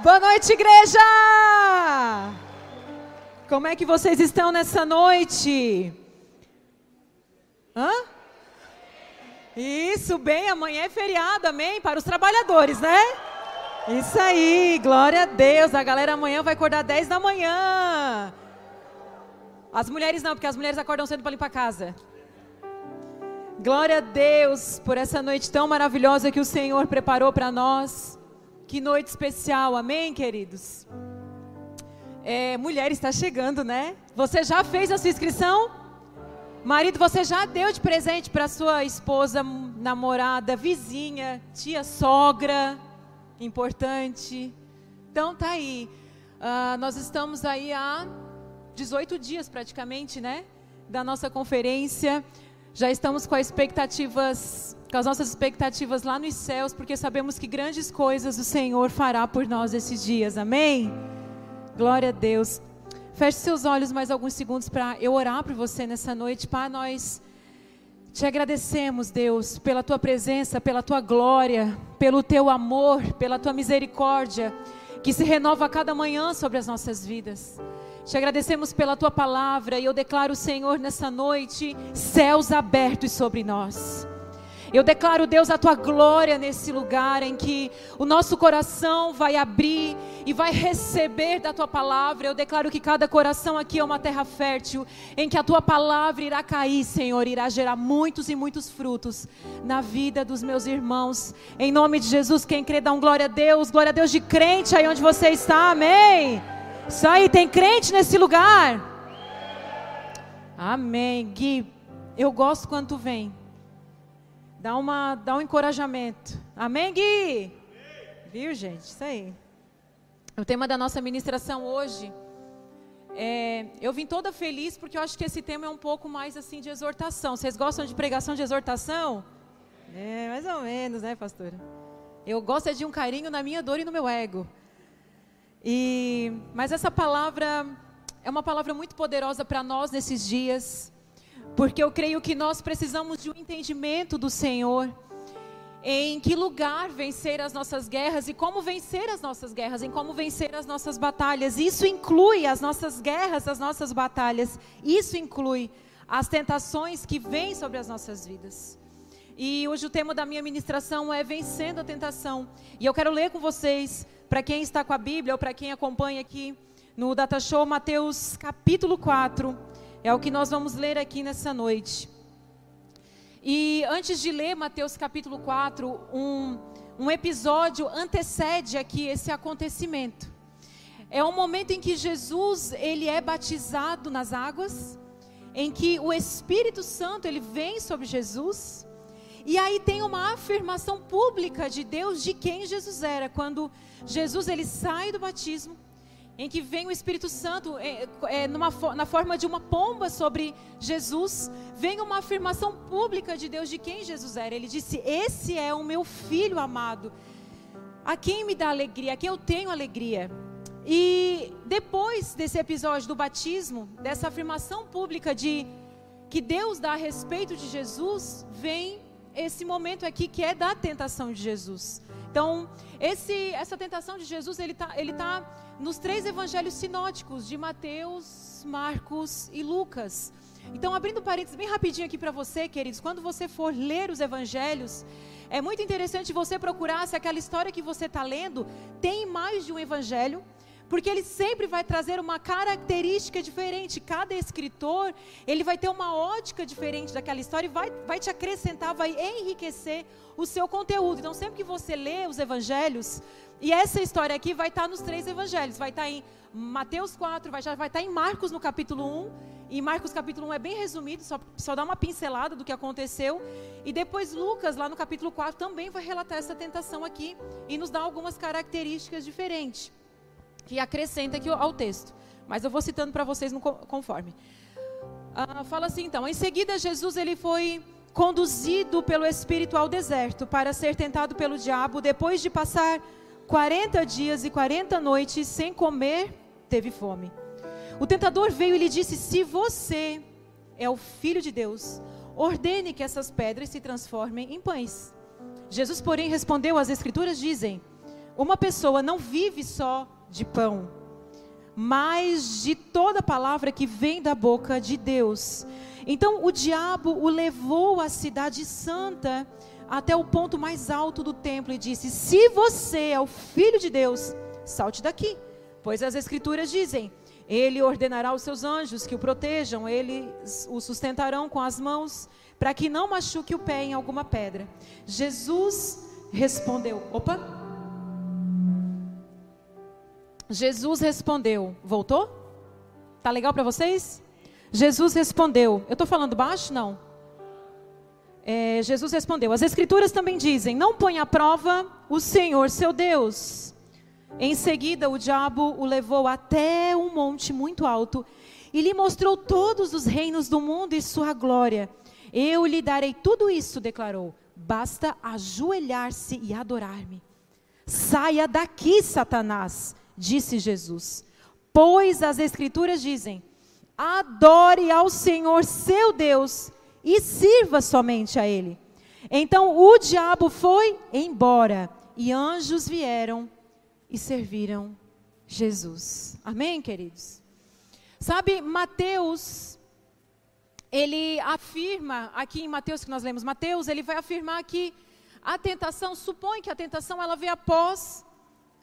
Boa noite, igreja! Como é que vocês estão nessa noite? Hã? Isso, bem, amanhã é feriado, amém? Para os trabalhadores, né? Isso aí, glória a Deus. A galera amanhã vai acordar 10 da manhã. As mulheres não, porque as mulheres acordam cedo para limpar casa. Glória a Deus por essa noite tão maravilhosa que o Senhor preparou para nós. Que noite especial, amém, queridos? É, mulher está chegando, né? Você já fez a sua inscrição? Marido, você já deu de presente para sua esposa, namorada, vizinha, tia, sogra? Importante. Então tá aí. Uh, nós estamos aí há 18 dias praticamente, né? Da nossa conferência. Já estamos com as expectativas com as nossas expectativas lá nos céus, porque sabemos que grandes coisas o Senhor fará por nós esses dias. Amém? Glória a Deus. Feche seus olhos mais alguns segundos para eu orar por você nessa noite. Pai, nós te agradecemos, Deus, pela tua presença, pela tua glória, pelo teu amor, pela tua misericórdia, que se renova a cada manhã sobre as nossas vidas. Te agradecemos pela tua palavra e eu declaro, Senhor, nessa noite, céus abertos sobre nós. Eu declaro, Deus, a tua glória nesse lugar em que o nosso coração vai abrir e vai receber da tua palavra. Eu declaro que cada coração aqui é uma terra fértil, em que a tua palavra irá cair, Senhor, irá gerar muitos e muitos frutos na vida dos meus irmãos. Em nome de Jesus, quem crê, dá um glória a Deus, glória a Deus de crente aí onde você está, amém. Isso aí, tem crente nesse lugar? Amém. Gui, eu gosto quando tu vem. Dá, uma, dá um encorajamento. Amém, Gui? Amém. Viu, gente? Isso aí. O tema da nossa ministração hoje. É, eu vim toda feliz porque eu acho que esse tema é um pouco mais assim de exortação. Vocês gostam de pregação de exortação? É, mais ou menos, né, pastora? Eu gosto é de um carinho na minha dor e no meu ego. E, mas essa palavra é uma palavra muito poderosa para nós nesses dias. Porque eu creio que nós precisamos de um entendimento do Senhor em que lugar vencer as nossas guerras e como vencer as nossas guerras, em como vencer as nossas batalhas. Isso inclui as nossas guerras, as nossas batalhas. Isso inclui as tentações que vêm sobre as nossas vidas. E hoje o tema da minha ministração é vencendo a tentação. E eu quero ler com vocês, para quem está com a Bíblia ou para quem acompanha aqui no Data Show, Mateus capítulo 4 é o que nós vamos ler aqui nessa noite. E antes de ler Mateus capítulo 4, um, um episódio antecede aqui esse acontecimento. É um momento em que Jesus ele é batizado nas águas, em que o Espírito Santo ele vem sobre Jesus. E aí tem uma afirmação pública de Deus de quem Jesus era, quando Jesus ele sai do batismo em que vem o Espírito Santo é, é, numa, na forma de uma pomba sobre Jesus, vem uma afirmação pública de Deus de quem Jesus era. Ele disse: Esse é o meu filho amado, a quem me dá alegria, a quem eu tenho alegria. E depois desse episódio do batismo, dessa afirmação pública de que Deus dá a respeito de Jesus, vem esse momento aqui que é da tentação de Jesus. Então, esse, essa tentação de Jesus, ele está ele tá nos três evangelhos sinóticos de Mateus, Marcos e Lucas. Então, abrindo parênteses bem rapidinho aqui para você, queridos, quando você for ler os evangelhos, é muito interessante você procurar se aquela história que você está lendo tem mais de um evangelho porque ele sempre vai trazer uma característica diferente. Cada escritor, ele vai ter uma ótica diferente daquela história e vai, vai te acrescentar, vai enriquecer o seu conteúdo. Então, sempre que você lê os evangelhos, e essa história aqui vai estar nos três evangelhos, vai estar em Mateus 4, vai, já vai estar em Marcos no capítulo 1. E Marcos capítulo 1 é bem resumido, só, só dá uma pincelada do que aconteceu. E depois Lucas, lá no capítulo 4, também vai relatar essa tentação aqui e nos dá algumas características diferentes que acrescenta aqui ao texto. Mas eu vou citando para vocês no conforme. Ah, fala assim então: em seguida, Jesus ele foi conduzido pelo Espírito ao deserto para ser tentado pelo diabo. Depois de passar 40 dias e 40 noites sem comer, teve fome. O tentador veio e lhe disse: Se você é o filho de Deus, ordene que essas pedras se transformem em pães. Jesus, porém, respondeu: As Escrituras dizem uma pessoa não vive só de pão, mas de toda palavra que vem da boca de Deus. Então o diabo o levou à cidade santa até o ponto mais alto do templo e disse: Se você é o filho de Deus, salte daqui. Pois as escrituras dizem: Ele ordenará aos seus anjos que o protejam, eles o sustentarão com as mãos, para que não machuque o pé em alguma pedra. Jesus respondeu: Opa! Jesus respondeu: Voltou? Tá legal para vocês? Jesus respondeu: Eu estou falando baixo? Não. É, Jesus respondeu: As Escrituras também dizem: Não põe à prova o Senhor seu Deus. Em seguida, o diabo o levou até um monte muito alto e lhe mostrou todos os reinos do mundo e sua glória. Eu lhe darei tudo isso, declarou. Basta ajoelhar-se e adorar-me. Saia daqui, Satanás, disse Jesus. Pois as Escrituras dizem: Adore ao Senhor seu Deus e sirva somente a Ele. Então o diabo foi embora e anjos vieram e serviram Jesus. Amém, queridos? Sabe, Mateus, ele afirma, aqui em Mateus que nós lemos, Mateus, ele vai afirmar que a tentação, supõe que a tentação ela vem após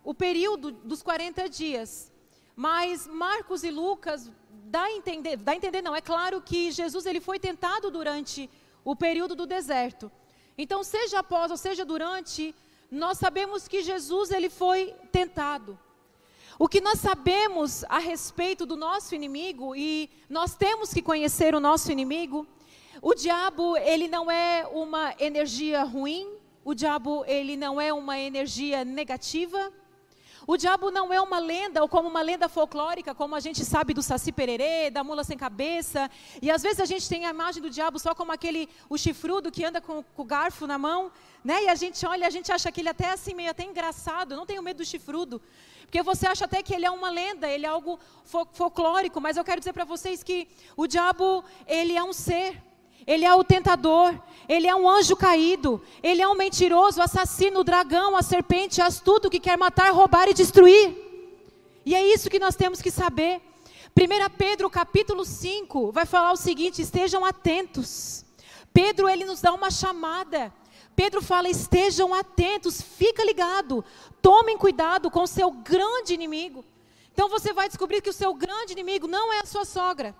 o período dos 40 dias. Mas Marcos e Lucas dá a entender, dá a entender não, é claro que Jesus ele foi tentado durante o período do deserto. Então, seja após ou seja durante, nós sabemos que Jesus ele foi tentado. O que nós sabemos a respeito do nosso inimigo e nós temos que conhecer o nosso inimigo, o diabo ele não é uma energia ruim, o diabo ele não é uma energia negativa, o diabo não é uma lenda ou como uma lenda folclórica, como a gente sabe do Saci Pererê, da mula sem cabeça. E às vezes a gente tem a imagem do diabo só como aquele o chifrudo que anda com, com o garfo na mão, né? E a gente olha, a gente acha que ele até assim meio até engraçado. Não tenho medo do chifrudo, porque você acha até que ele é uma lenda, ele é algo folclórico. Mas eu quero dizer para vocês que o diabo ele é um ser. Ele é o tentador, ele é um anjo caído, ele é um mentiroso, assassino, dragão, a serpente, astuto que quer matar, roubar e destruir. E é isso que nós temos que saber. 1 Pedro capítulo 5 vai falar o seguinte: estejam atentos. Pedro ele nos dá uma chamada. Pedro fala: estejam atentos, fica ligado, tomem cuidado com o seu grande inimigo. Então você vai descobrir que o seu grande inimigo não é a sua sogra.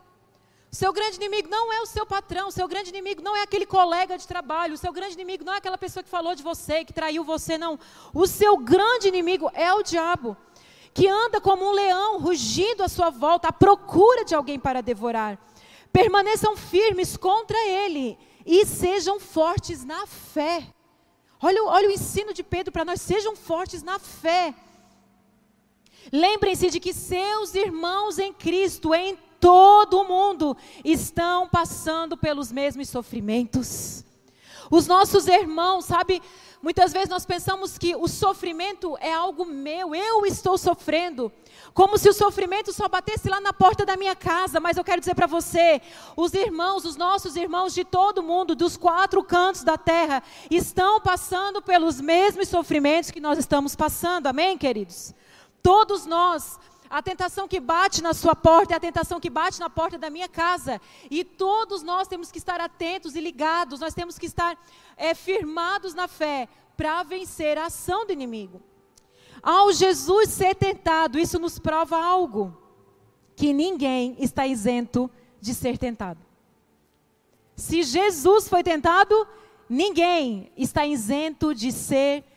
Seu grande inimigo não é o seu patrão, seu grande inimigo não é aquele colega de trabalho, seu grande inimigo não é aquela pessoa que falou de você, que traiu você, não. O seu grande inimigo é o diabo, que anda como um leão, rugindo à sua volta, à procura de alguém para devorar. Permaneçam firmes contra ele e sejam fortes na fé. Olha, olha o ensino de Pedro para nós, sejam fortes na fé. Lembrem-se de que seus irmãos em Cristo, em todo o mundo estão passando pelos mesmos sofrimentos. Os nossos irmãos, sabe, muitas vezes nós pensamos que o sofrimento é algo meu, eu estou sofrendo. Como se o sofrimento só batesse lá na porta da minha casa, mas eu quero dizer para você: os irmãos, os nossos irmãos de todo mundo, dos quatro cantos da terra, estão passando pelos mesmos sofrimentos que nós estamos passando, amém, queridos? Todos nós a tentação que bate na sua porta é a tentação que bate na porta da minha casa. E todos nós temos que estar atentos e ligados, nós temos que estar é, firmados na fé para vencer a ação do inimigo. Ao Jesus ser tentado, isso nos prova algo: que ninguém está isento de ser tentado. Se Jesus foi tentado, ninguém está isento de ser tentado.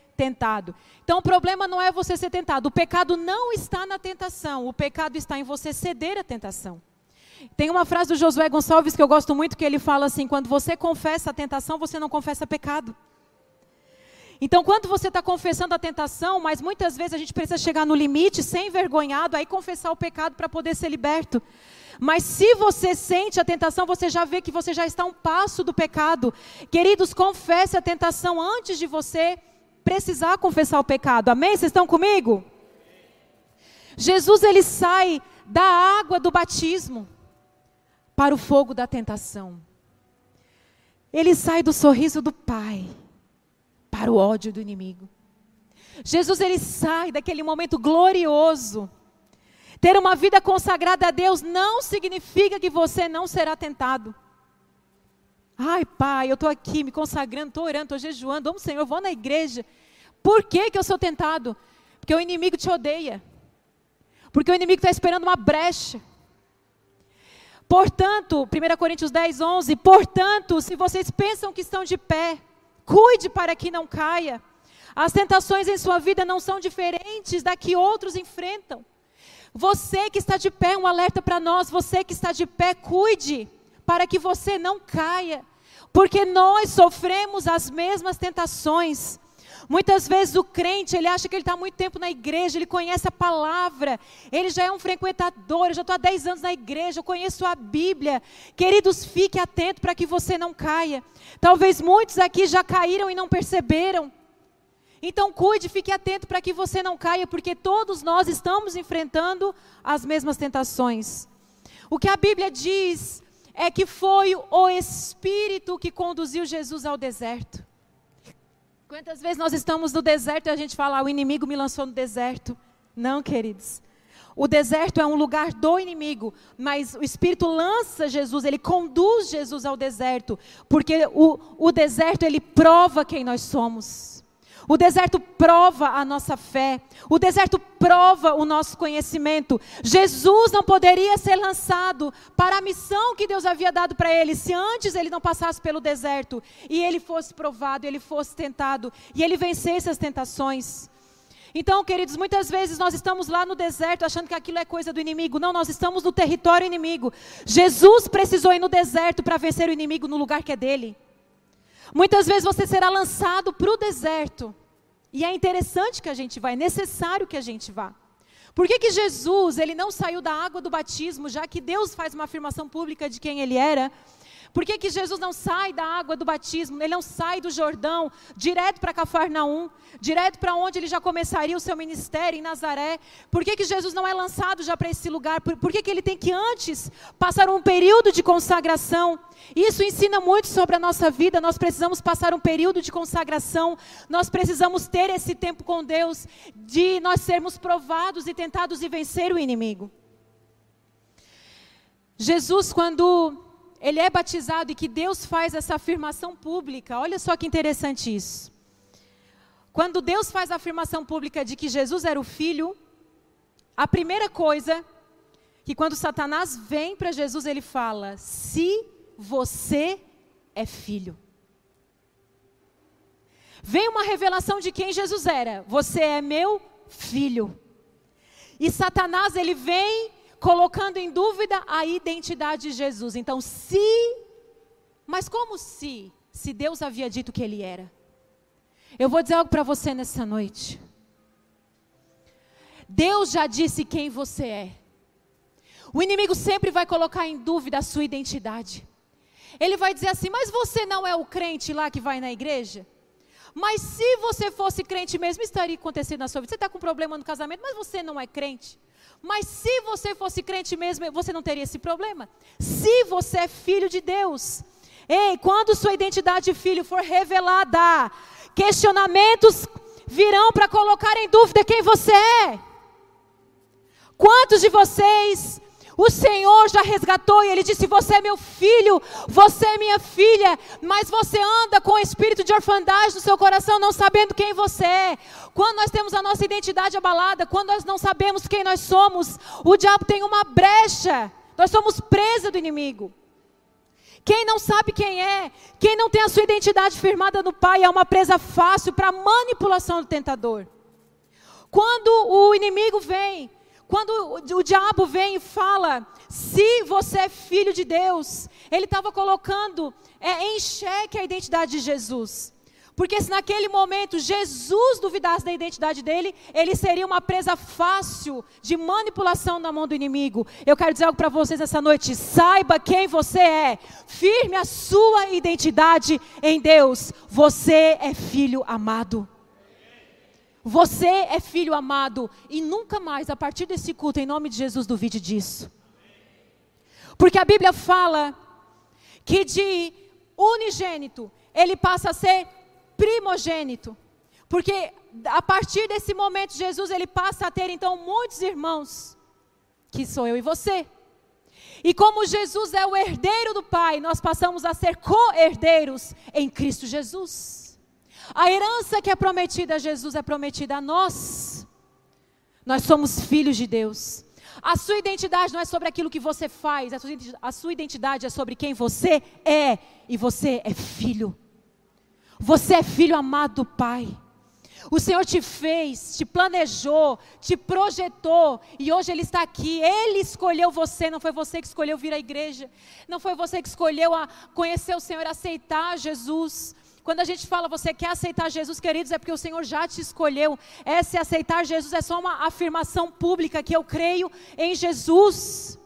Então o problema não é você ser tentado. O pecado não está na tentação. O pecado está em você ceder à tentação. Tem uma frase do Josué Gonçalves que eu gosto muito que ele fala assim: quando você confessa a tentação, você não confessa pecado. Então, quando você está confessando a tentação, mas muitas vezes a gente precisa chegar no limite, sem envergonhado, aí confessar o pecado para poder ser liberto. Mas se você sente a tentação, você já vê que você já está um passo do pecado. Queridos, confesse a tentação antes de você precisar confessar o pecado. Amém? Vocês estão comigo? Jesus ele sai da água do batismo para o fogo da tentação. Ele sai do sorriso do Pai para o ódio do inimigo. Jesus ele sai daquele momento glorioso. Ter uma vida consagrada a Deus não significa que você não será tentado. Ai, pai, eu estou aqui me consagrando, estou orando, estou jejuando, vamos, Senhor, eu vou na igreja. Por que, que eu sou tentado? Porque o inimigo te odeia. Porque o inimigo está esperando uma brecha. Portanto, 1 Coríntios 10, 11: Portanto, se vocês pensam que estão de pé, cuide para que não caia. As tentações em sua vida não são diferentes da que outros enfrentam. Você que está de pé, um alerta para nós, você que está de pé, cuide para que você não caia, porque nós sofremos as mesmas tentações. Muitas vezes o crente, ele acha que ele está muito tempo na igreja, ele conhece a palavra, ele já é um frequentador, eu já estou há 10 anos na igreja, eu conheço a Bíblia. Queridos, fique atento para que você não caia. Talvez muitos aqui já caíram e não perceberam. Então cuide, fique atento para que você não caia, porque todos nós estamos enfrentando as mesmas tentações. O que a Bíblia diz é que foi o Espírito que conduziu Jesus ao deserto. Quantas vezes nós estamos no deserto e a gente fala, ah, o inimigo me lançou no deserto? Não, queridos. O deserto é um lugar do inimigo, mas o Espírito lança Jesus, ele conduz Jesus ao deserto, porque o, o deserto ele prova quem nós somos. O deserto prova a nossa fé. O deserto prova o nosso conhecimento. Jesus não poderia ser lançado para a missão que Deus havia dado para ele se antes ele não passasse pelo deserto e ele fosse provado, ele fosse tentado e ele vencesse as tentações. Então, queridos, muitas vezes nós estamos lá no deserto achando que aquilo é coisa do inimigo. Não, nós estamos no território inimigo. Jesus precisou ir no deserto para vencer o inimigo no lugar que é dele. Muitas vezes você será lançado para o deserto. E é interessante que a gente vá, é necessário que a gente vá. Por que, que Jesus ele não saiu da água do batismo, já que Deus faz uma afirmação pública de quem ele era? Por que, que Jesus não sai da água do batismo? Ele não sai do Jordão, direto para Cafarnaum, direto para onde ele já começaria o seu ministério, em Nazaré? Por que, que Jesus não é lançado já para esse lugar? Por, por que, que ele tem que antes passar um período de consagração? Isso ensina muito sobre a nossa vida. Nós precisamos passar um período de consagração, nós precisamos ter esse tempo com Deus, de nós sermos provados e tentados e vencer o inimigo. Jesus, quando ele é batizado e que Deus faz essa afirmação pública. Olha só que interessante isso. Quando Deus faz a afirmação pública de que Jesus era o filho, a primeira coisa que quando Satanás vem para Jesus, ele fala: "Se você é filho". Vem uma revelação de quem Jesus era. Você é meu filho. E Satanás ele vem colocando em dúvida a identidade de Jesus. Então, se, mas como se, se Deus havia dito que ele era? Eu vou dizer algo para você nessa noite. Deus já disse quem você é. O inimigo sempre vai colocar em dúvida a sua identidade. Ele vai dizer assim: Mas você não é o crente lá que vai na igreja? Mas se você fosse crente mesmo, estaria acontecendo na sua vida. Você está com problema no casamento, mas você não é crente. Mas se você fosse crente mesmo, você não teria esse problema. Se você é filho de Deus. Ei, quando sua identidade de filho for revelada, questionamentos virão para colocar em dúvida quem você é. Quantos de vocês o Senhor já resgatou e Ele disse: Você é meu filho, você é minha filha, mas você anda com o espírito de orfandade no seu coração, não sabendo quem você é. Quando nós temos a nossa identidade abalada, quando nós não sabemos quem nós somos, o diabo tem uma brecha, nós somos presa do inimigo. Quem não sabe quem é, quem não tem a sua identidade firmada no Pai, é uma presa fácil para manipulação do tentador. Quando o inimigo vem quando o, diabo vem e fala, se você é filho de Deus, ele estava colocando é, em xeque a identidade de Jesus. Porque se naquele momento Jesus duvidasse da identidade dele, ele seria uma presa fácil de manipulação na mão do inimigo. Eu quero dizer algo para vocês essa noite: saiba quem você é, firme a sua identidade em Deus. Você é filho amado. Você é filho amado e nunca mais, a partir desse culto, em nome de Jesus, duvide disso. Porque a Bíblia fala que de unigênito ele passa a ser primogênito. Porque a partir desse momento, Jesus ele passa a ter então muitos irmãos, que sou eu e você. E como Jesus é o herdeiro do Pai, nós passamos a ser co-herdeiros em Cristo Jesus. A herança que é prometida a Jesus é prometida a nós. Nós somos filhos de Deus. A sua identidade não é sobre aquilo que você faz, a sua identidade é sobre quem você é. E você é filho. Você é filho amado do Pai. O Senhor te fez, te planejou, te projetou e hoje Ele está aqui. Ele escolheu você, não foi você que escolheu vir à igreja, não foi você que escolheu a conhecer o Senhor, aceitar Jesus. Quando a gente fala você quer aceitar Jesus, queridos, é porque o Senhor já te escolheu. Esse aceitar Jesus é só uma afirmação pública que eu creio em Jesus.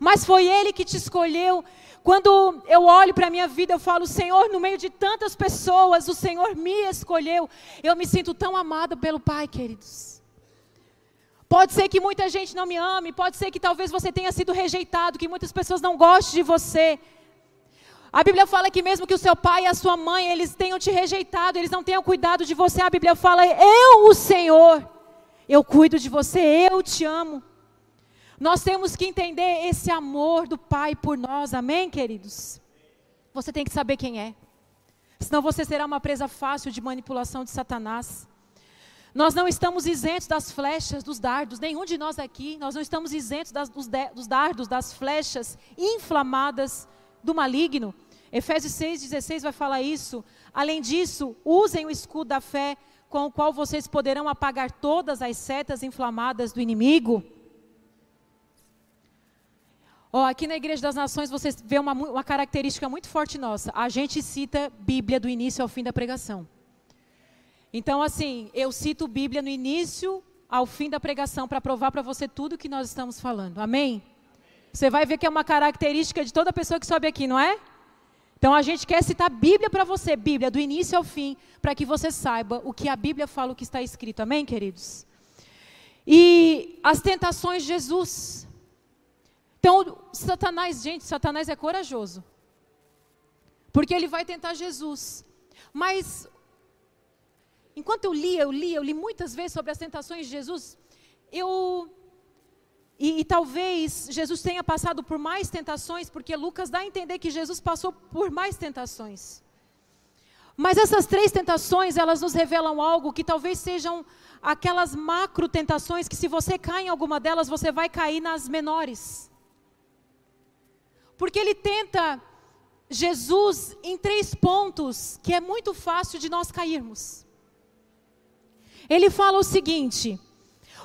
Mas foi Ele que te escolheu. Quando eu olho para a minha vida, eu falo, Senhor, no meio de tantas pessoas, o Senhor me escolheu. Eu me sinto tão amado pelo Pai, queridos. Pode ser que muita gente não me ame, pode ser que talvez você tenha sido rejeitado, que muitas pessoas não gostem de você. A Bíblia fala que mesmo que o seu pai e a sua mãe, eles tenham te rejeitado, eles não tenham cuidado de você, a Bíblia fala, eu, o Senhor, eu cuido de você, eu te amo. Nós temos que entender esse amor do Pai por nós, amém, queridos? Você tem que saber quem é, senão você será uma presa fácil de manipulação de Satanás. Nós não estamos isentos das flechas, dos dardos, nenhum de nós aqui, nós não estamos isentos das, dos, de, dos dardos, das flechas inflamadas do maligno. Efésios 6,16 vai falar isso. Além disso, usem o escudo da fé, com o qual vocês poderão apagar todas as setas inflamadas do inimigo. Oh, aqui na Igreja das Nações você vê uma, uma característica muito forte nossa. A gente cita Bíblia do início ao fim da pregação. Então, assim, eu cito Bíblia no início ao fim da pregação para provar para você tudo que nós estamos falando. Amém? Você vai ver que é uma característica de toda pessoa que sobe aqui, não é? Então a gente quer citar Bíblia para você, Bíblia, do início ao fim, para que você saiba o que a Bíblia fala, o que está escrito. Amém, queridos? E as tentações de Jesus. Então, Satanás, gente, Satanás é corajoso. Porque ele vai tentar Jesus. Mas, enquanto eu lia, eu lia, eu li muitas vezes sobre as tentações de Jesus, eu. E, e, talvez Jesus tenha passado por mais tentações, porque Lucas dá a entender que Jesus passou por mais tentações. Mas essas três tentações, elas nos revelam algo que talvez sejam aquelas macro tentações que se você cai em alguma delas, você vai cair nas menores. Porque ele tenta Jesus em três pontos que é muito fácil de nós cairmos. Ele fala o seguinte: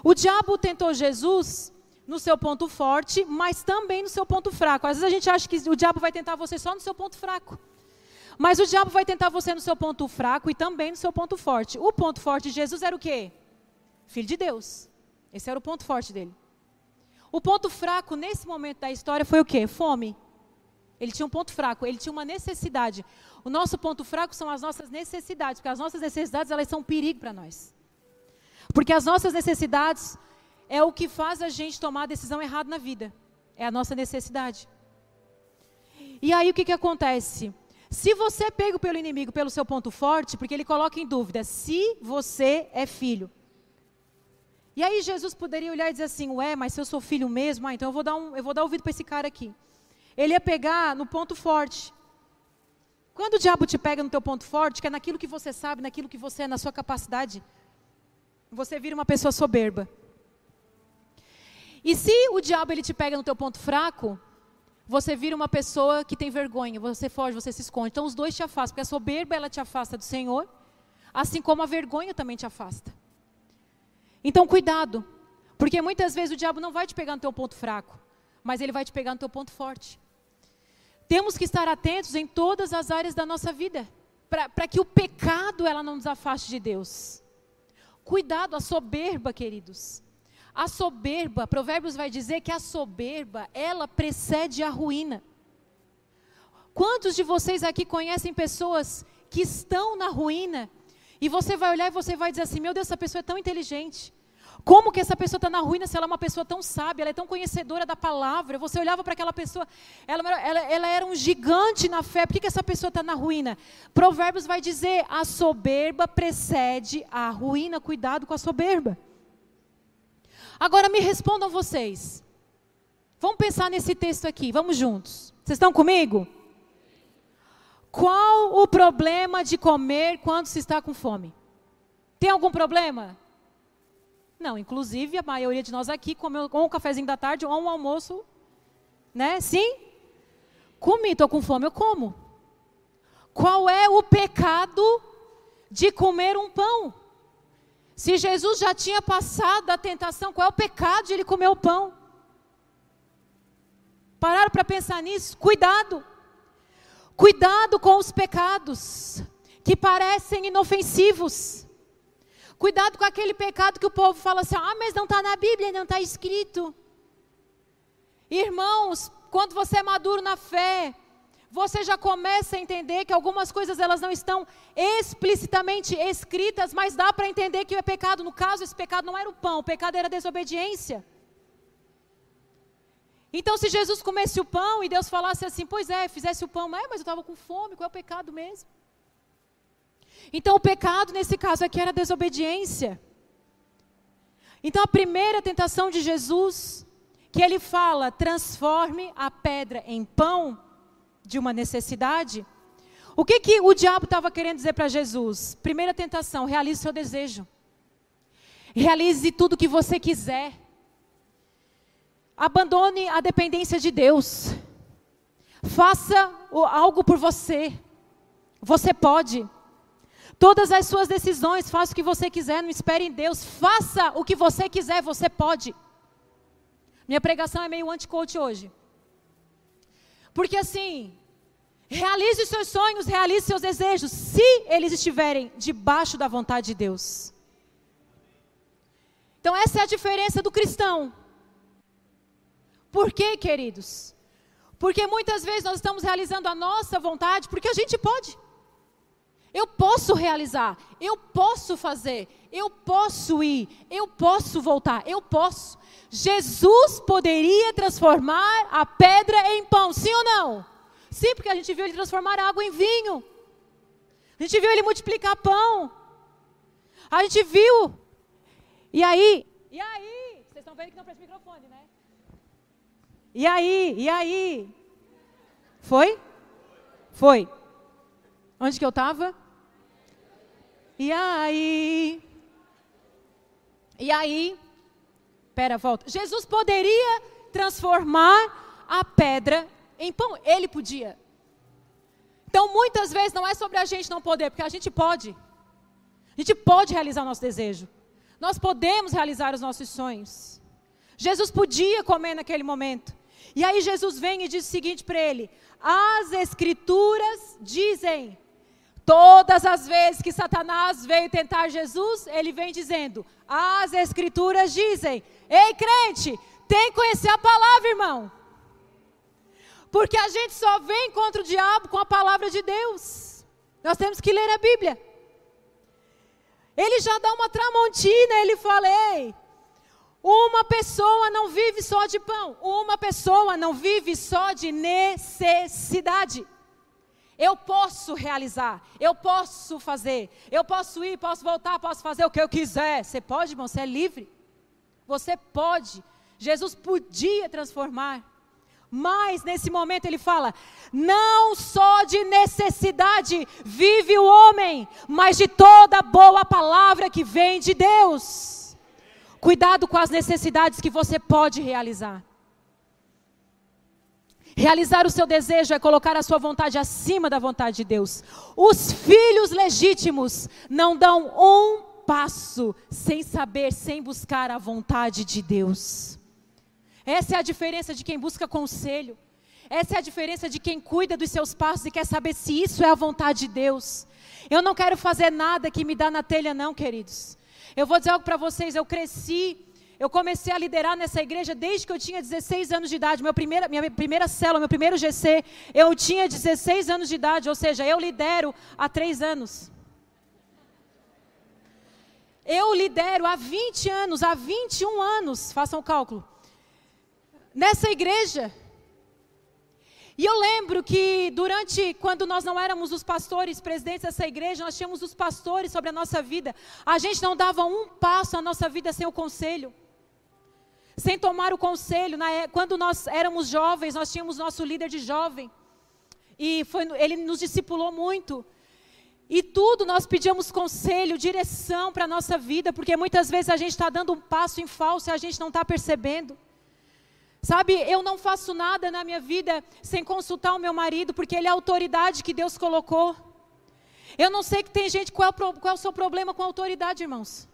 o diabo tentou Jesus no seu ponto forte, mas também no seu ponto fraco. Às vezes a gente acha que o diabo vai tentar você só no seu ponto fraco. Mas o diabo vai tentar você no seu ponto fraco e também no seu ponto forte. O ponto forte de Jesus era o quê? Filho de Deus. Esse era o ponto forte dele. O ponto fraco nesse momento da história foi o quê? Fome. Ele tinha um ponto fraco, ele tinha uma necessidade. O nosso ponto fraco são as nossas necessidades, porque as nossas necessidades elas são um perigo para nós. Porque as nossas necessidades é o que faz a gente tomar a decisão errada na vida. É a nossa necessidade. E aí o que, que acontece? Se você é pego pelo inimigo pelo seu ponto forte, porque ele coloca em dúvida se você é filho. E aí Jesus poderia olhar e dizer assim, ué, mas se eu sou filho mesmo, ah, então eu vou dar, um, eu vou dar ouvido para esse cara aqui. Ele ia pegar no ponto forte. Quando o diabo te pega no teu ponto forte, que é naquilo que você sabe, naquilo que você é, na sua capacidade, você vira uma pessoa soberba. E se o diabo ele te pega no teu ponto fraco, você vira uma pessoa que tem vergonha, você foge, você se esconde. Então os dois te afastam, porque a soberba ela te afasta do Senhor, assim como a vergonha também te afasta. Então, cuidado, porque muitas vezes o diabo não vai te pegar no teu ponto fraco, mas ele vai te pegar no teu ponto forte. Temos que estar atentos em todas as áreas da nossa vida, para que o pecado ela não nos afaste de Deus. Cuidado, a soberba, queridos. A soberba, Provérbios vai dizer que a soberba, ela precede a ruína. Quantos de vocês aqui conhecem pessoas que estão na ruína e você vai olhar e você vai dizer assim: meu Deus, essa pessoa é tão inteligente. Como que essa pessoa está na ruína se ela é uma pessoa tão sábia, ela é tão conhecedora da palavra? Você olhava para aquela pessoa, ela, ela, ela, era um gigante na fé, por que, que essa pessoa está na ruína? Provérbios vai dizer: a soberba precede a ruína, cuidado com a soberba. Agora me respondam vocês. Vamos pensar nesse texto aqui, vamos juntos. Vocês estão comigo? Qual o problema de comer quando se está com fome? Tem algum problema? Não, inclusive a maioria de nós aqui comeu ou um cafezinho da tarde ou um almoço, né? Sim? Comi, estou com fome, eu como. Qual é o pecado de comer um pão? Se Jesus já tinha passado a tentação, qual é o pecado de ele comer o pão? Pararam para pensar nisso? Cuidado. Cuidado com os pecados que parecem inofensivos. Cuidado com aquele pecado que o povo fala assim: ah, mas não está na Bíblia, não está escrito. Irmãos, quando você é maduro na fé, você já começa a entender que algumas coisas elas não estão explicitamente escritas, mas dá para entender que é pecado. No caso, esse pecado não era o pão, o pecado era a desobediência. Então, se Jesus comesse o pão e Deus falasse assim, pois é, fizesse o pão, é, mas eu estava com fome, qual é o pecado mesmo? Então, o pecado nesse caso aqui era a desobediência. Então, a primeira tentação de Jesus, que ele fala, transforme a pedra em pão, de uma necessidade. O que, que o diabo estava querendo dizer para Jesus? Primeira tentação: realize seu desejo. Realize tudo o que você quiser. Abandone a dependência de Deus. Faça algo por você. Você pode. Todas as suas decisões, faça o que você quiser, não espere em Deus. Faça o que você quiser, você pode. Minha pregação é meio anti-coach hoje. Porque assim, realize seus sonhos, realize seus desejos, se eles estiverem debaixo da vontade de Deus. Então, essa é a diferença do cristão. Por quê, queridos? Porque muitas vezes nós estamos realizando a nossa vontade porque a gente pode. Eu posso realizar, eu posso fazer, eu posso ir, eu posso voltar, eu posso. Jesus poderia transformar a pedra em pão, sim ou não? Sim, porque a gente viu ele transformar água em vinho. A gente viu ele multiplicar pão. A gente viu. E aí? E aí? Vocês estão vendo que não presta microfone, né? E aí? E aí? Foi? Foi. Onde que eu estava? E aí? E aí? Pera, volta. Jesus poderia transformar a pedra em pão. Ele podia. Então, muitas vezes não é sobre a gente não poder, porque a gente pode. A gente pode realizar o nosso desejo. Nós podemos realizar os nossos sonhos. Jesus podia comer naquele momento. E aí Jesus vem e diz o seguinte para ele: As escrituras dizem. Todas as vezes que Satanás veio tentar Jesus, ele vem dizendo: As escrituras dizem. Ei, crente, tem que conhecer a palavra, irmão. Porque a gente só vem contra o diabo com a palavra de Deus. Nós temos que ler a Bíblia. Ele já dá uma tramontina, ele fala: Ei, uma pessoa não vive só de pão, uma pessoa não vive só de necessidade. Eu posso realizar, eu posso fazer, eu posso ir, posso voltar, posso fazer o que eu quiser. Você pode, irmão, você é livre. Você pode. Jesus podia transformar. Mas nesse momento ele fala: não só de necessidade vive o homem, mas de toda boa palavra que vem de Deus. Cuidado com as necessidades que você pode realizar. Realizar o seu desejo é colocar a sua vontade acima da vontade de Deus. Os filhos legítimos não dão um passo sem saber, sem buscar a vontade de Deus. Essa é a diferença de quem busca conselho. Essa é a diferença de quem cuida dos seus passos e quer saber se isso é a vontade de Deus. Eu não quero fazer nada que me dá na telha, não, queridos. Eu vou dizer algo para vocês. Eu cresci, eu comecei a liderar nessa igreja desde que eu tinha 16 anos de idade. Meu primeira, minha primeira célula, meu primeiro GC, eu tinha 16 anos de idade, ou seja, eu lidero há três anos. Eu lidero há 20 anos, há 21 anos, façam o cálculo, nessa igreja. E eu lembro que durante, quando nós não éramos os pastores presidentes dessa igreja, nós tínhamos os pastores sobre a nossa vida. A gente não dava um passo na nossa vida sem o conselho. Sem tomar o conselho. É, quando nós éramos jovens, nós tínhamos nosso líder de jovem. E foi, ele nos discipulou muito. E tudo nós pedíamos conselho, direção para a nossa vida, porque muitas vezes a gente está dando um passo em falso e a gente não está percebendo. Sabe, eu não faço nada na minha vida sem consultar o meu marido, porque ele é a autoridade que Deus colocou. Eu não sei que tem gente, qual é, o, qual é o seu problema com autoridade, irmãos?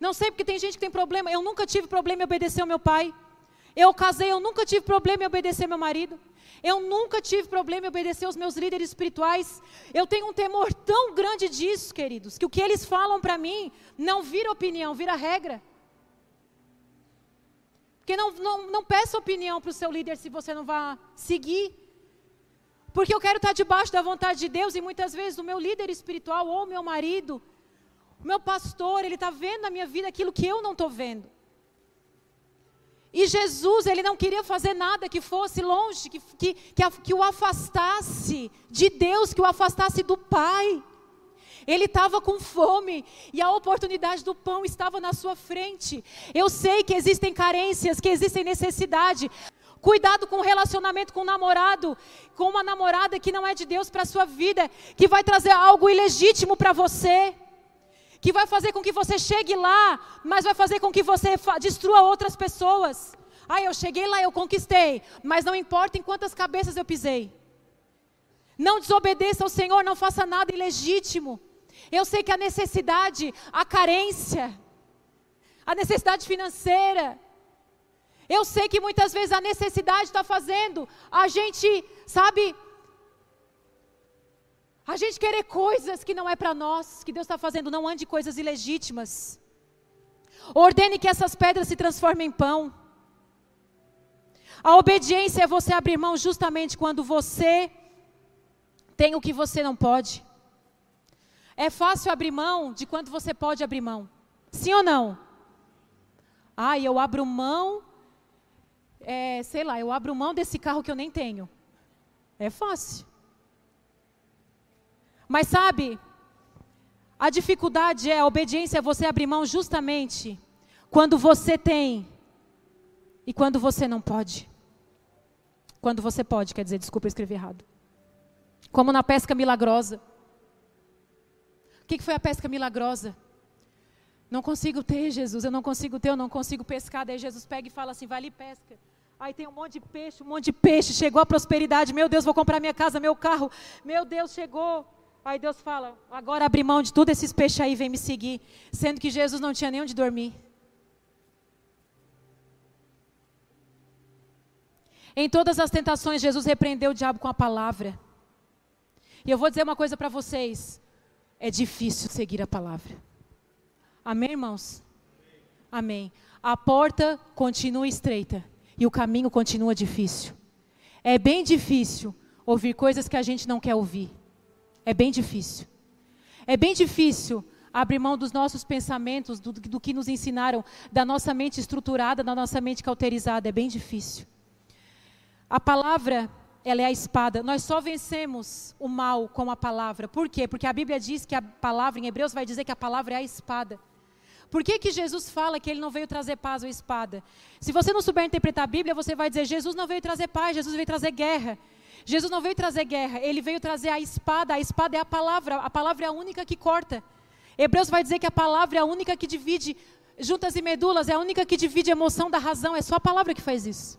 Não sei porque tem gente que tem problema. Eu nunca tive problema em obedecer ao meu pai. Eu casei, eu nunca tive problema em obedecer ao meu marido. Eu nunca tive problema em obedecer aos meus líderes espirituais. Eu tenho um temor tão grande disso, queridos, que o que eles falam para mim não vira opinião, vira regra. Porque não, não, não peça opinião para o seu líder se você não vai seguir. Porque eu quero estar debaixo da vontade de Deus e muitas vezes o meu líder espiritual ou meu marido, o meu pastor, ele está vendo na minha vida aquilo que eu não estou vendo. E Jesus, ele não queria fazer nada que fosse longe, que, que, que, que o afastasse de Deus, que o afastasse do Pai. Ele estava com fome e a oportunidade do pão estava na sua frente. Eu sei que existem carências, que existem necessidade. Cuidado com o relacionamento com o namorado, com uma namorada que não é de Deus para a sua vida, que vai trazer algo ilegítimo para você, que vai fazer com que você chegue lá, mas vai fazer com que você destrua outras pessoas. Ah, eu cheguei lá, eu conquistei, mas não importa em quantas cabeças eu pisei. Não desobedeça ao Senhor, não faça nada ilegítimo. Eu sei que a necessidade, a carência, a necessidade financeira, eu sei que muitas vezes a necessidade está fazendo a gente, sabe, a gente querer coisas que não é para nós, que Deus está fazendo, não ande coisas ilegítimas. Ordene que essas pedras se transformem em pão. A obediência é você abrir mão justamente quando você tem o que você não pode. É fácil abrir mão de quanto você pode abrir mão. Sim ou não? Ah, eu abro mão, é, sei lá, eu abro mão desse carro que eu nem tenho. É fácil. Mas sabe, a dificuldade é, a obediência é você abrir mão justamente quando você tem e quando você não pode. Quando você pode, quer dizer, desculpa, eu escrevi errado. Como na pesca milagrosa. O que foi a pesca milagrosa? Não consigo ter, Jesus, eu não consigo ter, eu não consigo pescar. Daí Jesus pega e fala assim: vai ali pesca. Aí tem um monte de peixe, um monte de peixe. Chegou a prosperidade. Meu Deus, vou comprar minha casa, meu carro. Meu Deus, chegou. Aí Deus fala: agora abre mão de tudo esses peixes aí, vem me seguir. Sendo que Jesus não tinha nem onde dormir. Em todas as tentações, Jesus repreendeu o diabo com a palavra. E eu vou dizer uma coisa para vocês: é difícil seguir a palavra. Amém, irmãos? Amém. A porta continua estreita e o caminho continua difícil. É bem difícil ouvir coisas que a gente não quer ouvir. É bem difícil. É bem difícil abrir mão dos nossos pensamentos, do, do que nos ensinaram, da nossa mente estruturada, da nossa mente cauterizada. É bem difícil. A palavra ela é a espada. Nós só vencemos o mal com a palavra. Por quê? Porque a Bíblia diz que a palavra, em Hebreus vai dizer que a palavra é a espada. Por que, que Jesus fala que ele não veio trazer paz ou espada? Se você não souber interpretar a Bíblia, você vai dizer: Jesus não veio trazer paz, Jesus veio trazer guerra. Jesus não veio trazer guerra, ele veio trazer a espada. A espada é a palavra, a palavra é a única que corta. Hebreus vai dizer que a palavra é a única que divide juntas e medulas, é a única que divide a emoção da razão, é só a palavra que faz isso.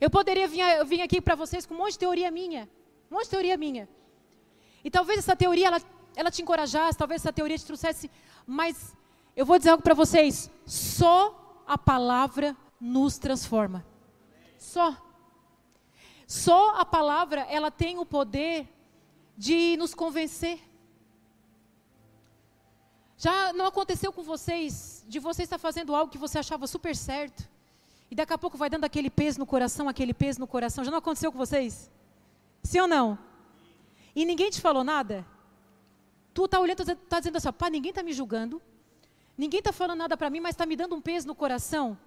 Eu poderia vir, eu aqui para vocês com um monte de teoria minha. Um monte de teoria minha. E talvez essa teoria, ela, ela te encorajasse, talvez essa teoria te trouxesse. Mas eu vou dizer algo para vocês. Só a palavra nos transforma. Só. Só a palavra, ela tem o poder de nos convencer. Já não aconteceu com vocês, de você estar fazendo algo que você achava super certo. E daqui a pouco vai dando aquele peso no coração, aquele peso no coração. Já não aconteceu com vocês? Sim ou não? E ninguém te falou nada? Tu está olhando, está dizendo assim, pá, ninguém está me julgando, ninguém está falando nada para mim, mas está me dando um peso no coração.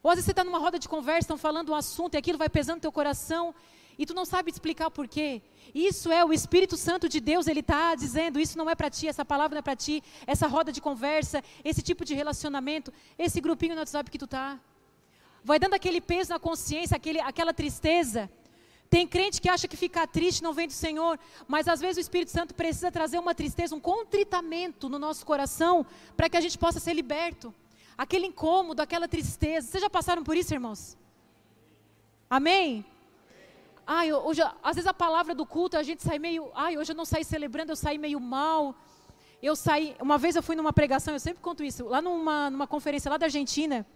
Ou às vezes você está numa roda de conversa, estão falando um assunto e aquilo vai pesando no teu coração e tu não sabe explicar por quê. Isso é o Espírito Santo de Deus, ele está dizendo: isso não é para ti, essa palavra não é para ti, essa roda de conversa, esse tipo de relacionamento, esse grupinho no WhatsApp que tu está. Vai dando aquele peso na consciência, aquele, aquela tristeza. Tem crente que acha que ficar triste não vem do Senhor, mas às vezes o Espírito Santo precisa trazer uma tristeza, um contritamento no nosso coração, para que a gente possa ser liberto. Aquele incômodo, aquela tristeza. Vocês já passaram por isso, irmãos? Amém? Ai, hoje, às vezes a palavra do culto, a gente sai meio. Ai, hoje eu não saí celebrando, eu saí meio mal. Eu saí. Uma vez eu fui numa pregação, eu sempre conto isso, lá numa, numa conferência lá da Argentina.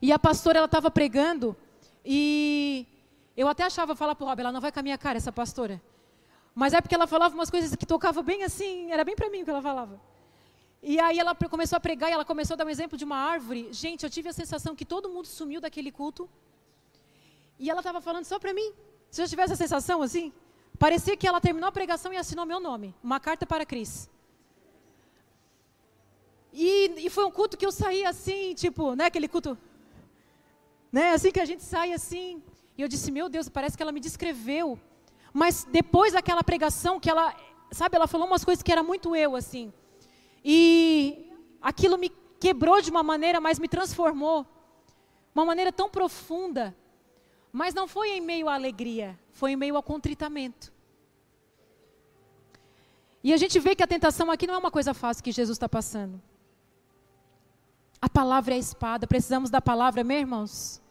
E a pastora, ela estava pregando. E eu até achava falar para o Rob, ela não vai com a minha cara, essa pastora. Mas é porque ela falava umas coisas que tocava bem assim, era bem para mim o que ela falava. E aí ela começou a pregar e ela começou a dar um exemplo de uma árvore. Gente, eu tive a sensação que todo mundo sumiu daquele culto. E ela estava falando só para mim. Você já tivesse a sensação assim? Parecia que ela terminou a pregação e assinou meu nome. Uma carta para Cris. E, e, foi um culto que eu saí assim, tipo, né, aquele culto, né, assim que a gente sai assim. E eu disse, meu Deus, parece que ela me descreveu. Mas depois daquela pregação que ela, sabe, ela falou umas coisas que era muito eu, assim. E aquilo me quebrou de uma maneira, mas me transformou. Uma maneira tão profunda. Mas não foi em meio à alegria, foi em meio ao contritamento. E a gente vê que a tentação aqui não é uma coisa fácil que Jesus está passando. A palavra é a espada, precisamos da palavra, meus irmãos.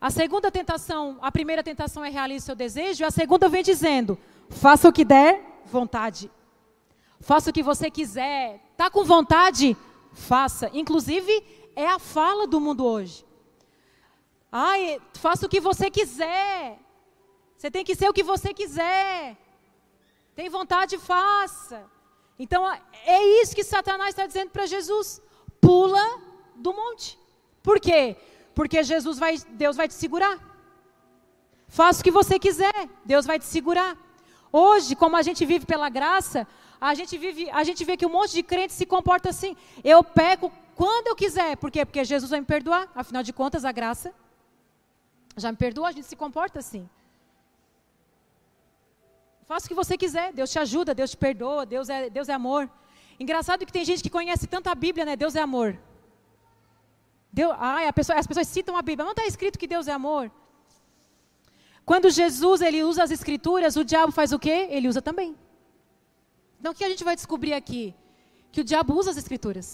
A segunda tentação, a primeira tentação é realizar seu desejo, a segunda vem dizendo: faça o que der vontade. Faça o que você quiser. Tá com vontade? Faça. Inclusive, é a fala do mundo hoje. Ai, faça o que você quiser. Você tem que ser o que você quiser. Tem vontade, faça. Então, é isso que Satanás está dizendo para Jesus. Pula do monte. Por quê? Porque Jesus vai, Deus vai te segurar. Faça o que você quiser, Deus vai te segurar. Hoje, como a gente vive pela graça, a gente vive, a gente vê que um monte de crentes se comporta assim. Eu peco quando eu quiser, por quê? Porque Jesus vai me perdoar. Afinal de contas, a graça já me perdoa, a gente se comporta assim. Faça o que você quiser, Deus te ajuda, Deus te perdoa, Deus é, Deus é amor. Engraçado que tem gente que conhece tanto a Bíblia, né? Deus é amor. Deus, ai, pessoa, as pessoas citam a Bíblia, não está escrito que Deus é amor. Quando Jesus ele usa as escrituras, o diabo faz o quê? Ele usa também. Então o que a gente vai descobrir aqui? Que o diabo usa as escrituras.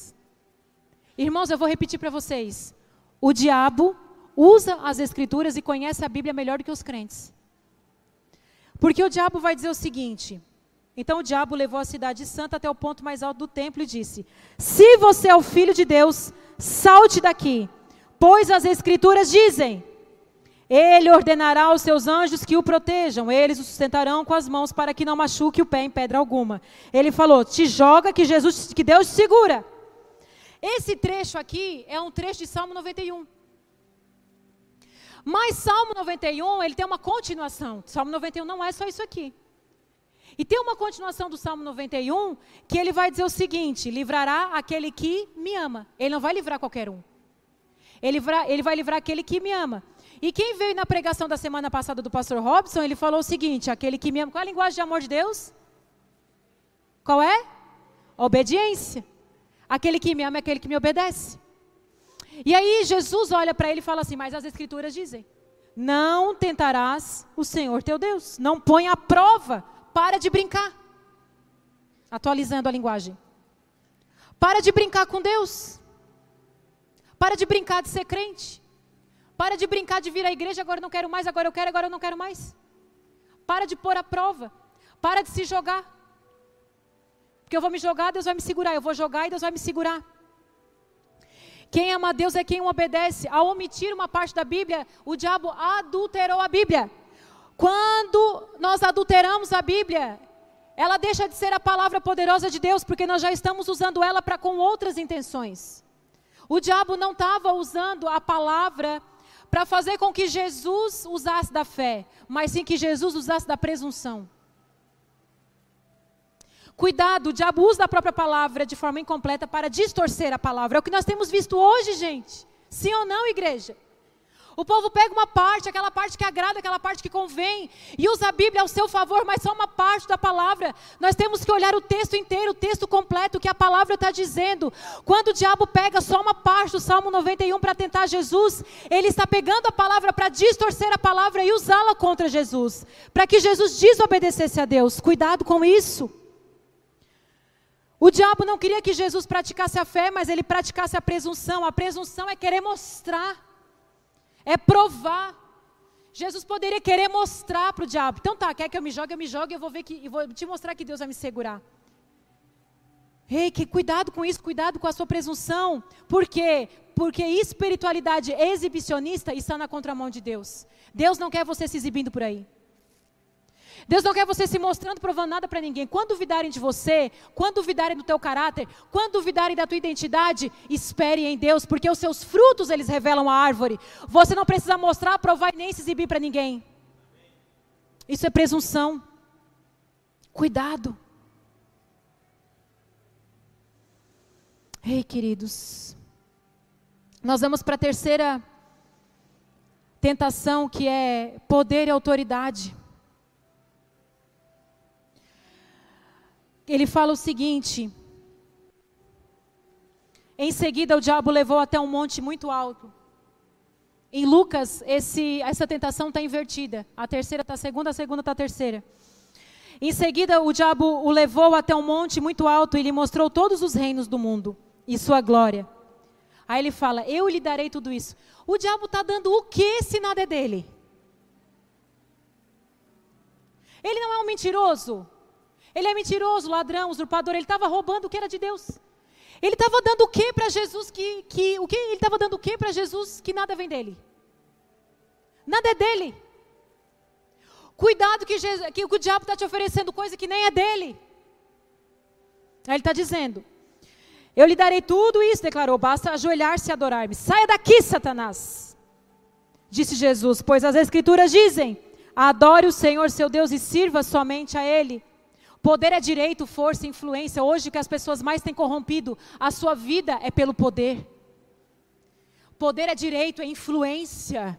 Irmãos, eu vou repetir para vocês. O diabo usa as escrituras e conhece a Bíblia melhor do que os crentes. Porque o diabo vai dizer o seguinte: então o diabo levou a cidade santa até o ponto mais alto do templo e disse: Se você é o filho de Deus, salte daqui, pois as escrituras dizem: Ele ordenará aos seus anjos que o protejam, eles o sustentarão com as mãos para que não machuque o pé em pedra alguma. Ele falou: Te joga que Jesus, que Deus te segura. Esse trecho aqui é um trecho de Salmo 91. Mas Salmo 91, ele tem uma continuação. Salmo 91 não é só isso aqui. E tem uma continuação do Salmo 91 que ele vai dizer o seguinte: livrará aquele que me ama. Ele não vai livrar qualquer um. Ele, ele vai livrar aquele que me ama. E quem veio na pregação da semana passada do pastor Robson, ele falou o seguinte: aquele que me ama. Qual é a linguagem de amor de Deus? Qual é? Obediência. Aquele que me ama é aquele que me obedece. E aí Jesus olha para ele e fala assim: Mas as Escrituras dizem: Não tentarás o Senhor teu Deus. Não põe à prova. Para de brincar. Atualizando a linguagem. Para de brincar com Deus. Para de brincar de ser crente. Para de brincar de vir à igreja, agora não quero mais, agora eu quero, agora eu não quero mais. Para de pôr à prova. Para de se jogar. Porque eu vou me jogar, Deus vai me segurar. Eu vou jogar e Deus vai me segurar. Quem ama a Deus é quem o obedece. Ao omitir uma parte da Bíblia, o diabo adulterou a Bíblia. Quando nós adulteramos a Bíblia, ela deixa de ser a palavra poderosa de Deus, porque nós já estamos usando ela para com outras intenções. O diabo não estava usando a palavra para fazer com que Jesus usasse da fé, mas sim que Jesus usasse da presunção. Cuidado, o diabo usa a própria palavra de forma incompleta para distorcer a palavra. É o que nós temos visto hoje, gente. Sim ou não, igreja? O povo pega uma parte, aquela parte que agrada, aquela parte que convém, e usa a Bíblia ao seu favor, mas só uma parte da palavra. Nós temos que olhar o texto inteiro, o texto completo, o que a palavra está dizendo. Quando o diabo pega só uma parte do Salmo 91 para tentar Jesus, ele está pegando a palavra para distorcer a palavra e usá-la contra Jesus, para que Jesus desobedecesse a Deus. Cuidado com isso. O diabo não queria que Jesus praticasse a fé, mas ele praticasse a presunção. A presunção é querer mostrar é provar. Jesus poderia querer mostrar para o diabo. Então tá, quer que eu me jogue, eu me jogue, eu vou ver que, eu vou te mostrar que Deus vai me segurar. Ei, que cuidado com isso, cuidado com a sua presunção. Por quê? Porque espiritualidade exibicionista está na contramão de Deus. Deus não quer você se exibindo por aí. Deus não quer você se mostrando, provando nada para ninguém. Quando duvidarem de você, quando duvidarem do teu caráter, quando duvidarem da tua identidade, espere em Deus, porque os seus frutos eles revelam a árvore. Você não precisa mostrar, provar e nem se exibir para ninguém. Isso é presunção. Cuidado. Ei, queridos. Nós vamos para a terceira tentação, que é poder e autoridade. Ele fala o seguinte: Em seguida, o diabo levou até um monte muito alto. Em Lucas, esse, essa tentação está invertida. A terceira está a segunda, a segunda está a terceira. Em seguida, o diabo o levou até um monte muito alto e lhe mostrou todos os reinos do mundo e sua glória. Aí ele fala: Eu lhe darei tudo isso. O diabo está dando o que se nada é dele? Ele não é um mentiroso? Ele é mentiroso, ladrão, usurpador. Ele estava roubando o que era de Deus. Ele estava dando o que para Jesus que, que o que ele estava dando o que para Jesus que nada vem dele? Nada é dele. Cuidado que, Jesus, que o diabo está te oferecendo coisa que nem é dele. Aí ele está dizendo: Eu lhe darei tudo isso, declarou. Basta ajoelhar-se e adorar-me. Saia daqui, Satanás. Disse Jesus, pois as Escrituras dizem: Adore o Senhor seu Deus e sirva somente a Ele. Poder é direito, força, influência. Hoje que as pessoas mais têm corrompido a sua vida é pelo poder. Poder é direito, é influência.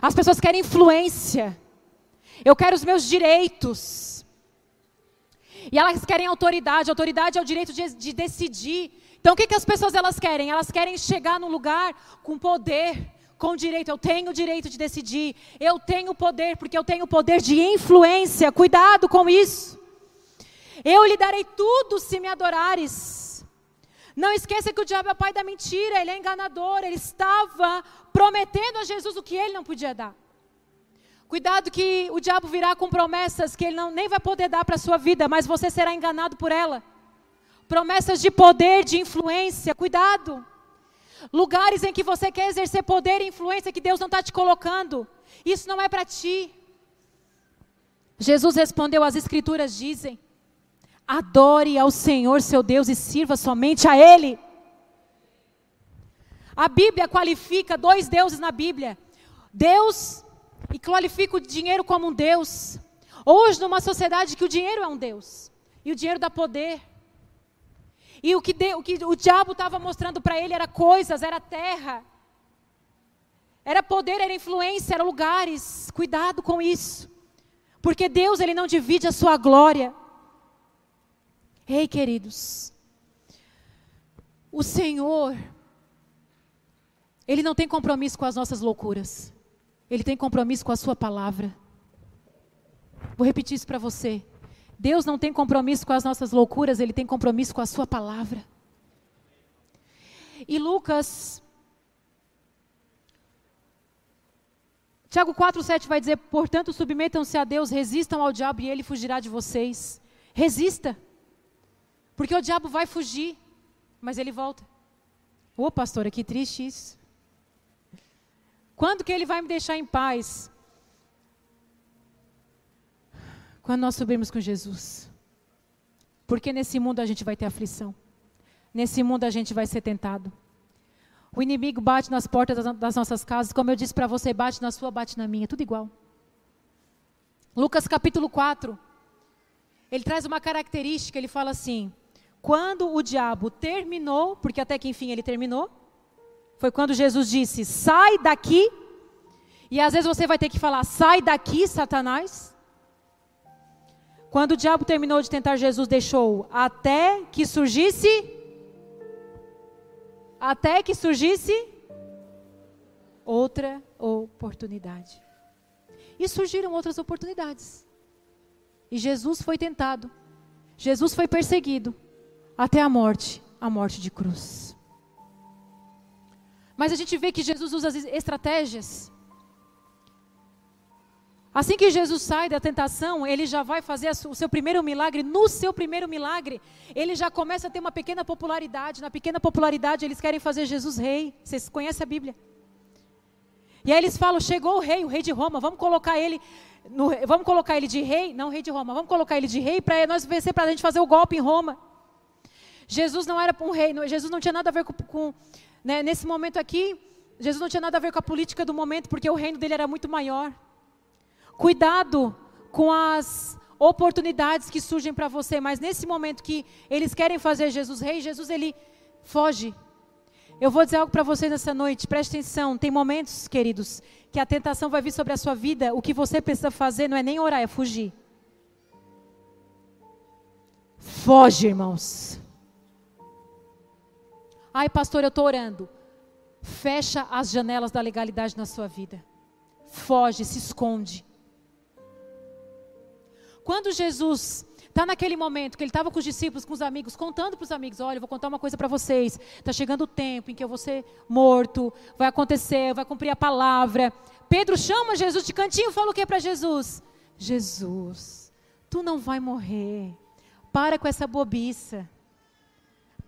As pessoas querem influência. Eu quero os meus direitos. E elas querem autoridade. Autoridade é o direito de, de decidir. Então o que, que as pessoas elas querem? Elas querem chegar num lugar com poder, com direito. Eu tenho o direito de decidir. Eu tenho poder porque eu tenho poder de influência. Cuidado com isso. Eu lhe darei tudo se me adorares. Não esqueça que o diabo é o pai da mentira, ele é enganador, ele estava prometendo a Jesus o que ele não podia dar. Cuidado que o diabo virá com promessas que ele não, nem vai poder dar para a sua vida, mas você será enganado por ela. Promessas de poder, de influência, cuidado. Lugares em que você quer exercer poder e influência que Deus não está te colocando. Isso não é para ti. Jesus respondeu: as Escrituras dizem. Adore ao Senhor seu Deus e sirva somente a Ele. A Bíblia qualifica dois deuses na Bíblia: Deus e qualifica o dinheiro como um Deus. Hoje, numa sociedade que o dinheiro é um Deus e o dinheiro dá poder. E o que, de, o, que o diabo estava mostrando para ele era coisas, era terra, era poder, era influência, era lugares. Cuidado com isso, porque Deus ele não divide a sua glória. Ei, queridos, o Senhor, Ele não tem compromisso com as nossas loucuras, Ele tem compromisso com a Sua palavra. Vou repetir isso para você. Deus não tem compromisso com as nossas loucuras, Ele tem compromisso com a Sua palavra. E Lucas. Tiago 4,7 vai dizer: Portanto, submetam-se a Deus, resistam ao diabo e ele fugirá de vocês. Resista. Porque o diabo vai fugir, mas ele volta. Ô oh, pastora, que triste isso. Quando que ele vai me deixar em paz? Quando nós subirmos com Jesus. Porque nesse mundo a gente vai ter aflição. Nesse mundo a gente vai ser tentado. O inimigo bate nas portas das nossas casas, como eu disse para você, bate na sua, bate na minha, tudo igual. Lucas capítulo 4. ele traz uma característica, ele fala assim: quando o diabo terminou, porque até que enfim ele terminou, foi quando Jesus disse: sai daqui. E às vezes você vai ter que falar: sai daqui, Satanás. Quando o diabo terminou de tentar Jesus, deixou até que surgisse. Até que surgisse outra oportunidade. E surgiram outras oportunidades. E Jesus foi tentado. Jesus foi perseguido até a morte a morte de cruz. Mas a gente vê que Jesus usa as estratégias. Assim que Jesus sai da tentação, ele já vai fazer o seu primeiro milagre. No seu primeiro milagre, ele já começa a ter uma pequena popularidade. Na pequena popularidade, eles querem fazer Jesus rei. Vocês conhecem a Bíblia? E aí eles falam: chegou o rei, o rei de Roma, vamos colocar ele no, vamos colocar ele de rei, não rei de Roma, vamos colocar ele de rei para nós vencer, para a gente fazer o golpe em Roma. Jesus não era um rei, Jesus não tinha nada a ver com, com né, nesse momento aqui, Jesus não tinha nada a ver com a política do momento, porque o reino dele era muito maior. Cuidado com as oportunidades que surgem para você, mas nesse momento que eles querem fazer Jesus rei, Jesus ele foge. Eu vou dizer algo para vocês nessa noite, preste atenção. Tem momentos, queridos, que a tentação vai vir sobre a sua vida, o que você precisa fazer não é nem orar, é fugir. Foge, irmãos. Ai, pastor, eu estou orando. Fecha as janelas da legalidade na sua vida. Foge, se esconde. Quando Jesus Está naquele momento que ele estava com os discípulos, com os amigos, contando para os amigos: olha, eu vou contar uma coisa para vocês. Está chegando o tempo em que eu vou ser morto, vai acontecer, vai cumprir a palavra. Pedro chama Jesus de cantinho e fala o que para Jesus? Jesus, tu não vai morrer. Para com essa bobiça.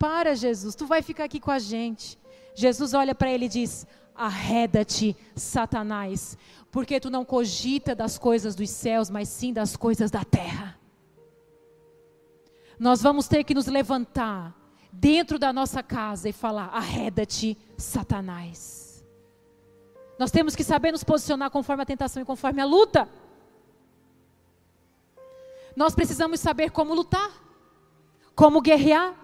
Para, Jesus, tu vai ficar aqui com a gente. Jesus olha para ele e diz: Arreda-te, Satanás, porque tu não cogita das coisas dos céus, mas sim das coisas da terra nós vamos ter que nos levantar dentro da nossa casa e falar: arreda-te, Satanás. Nós temos que saber nos posicionar conforme a tentação e conforme a luta. Nós precisamos saber como lutar, como guerrear.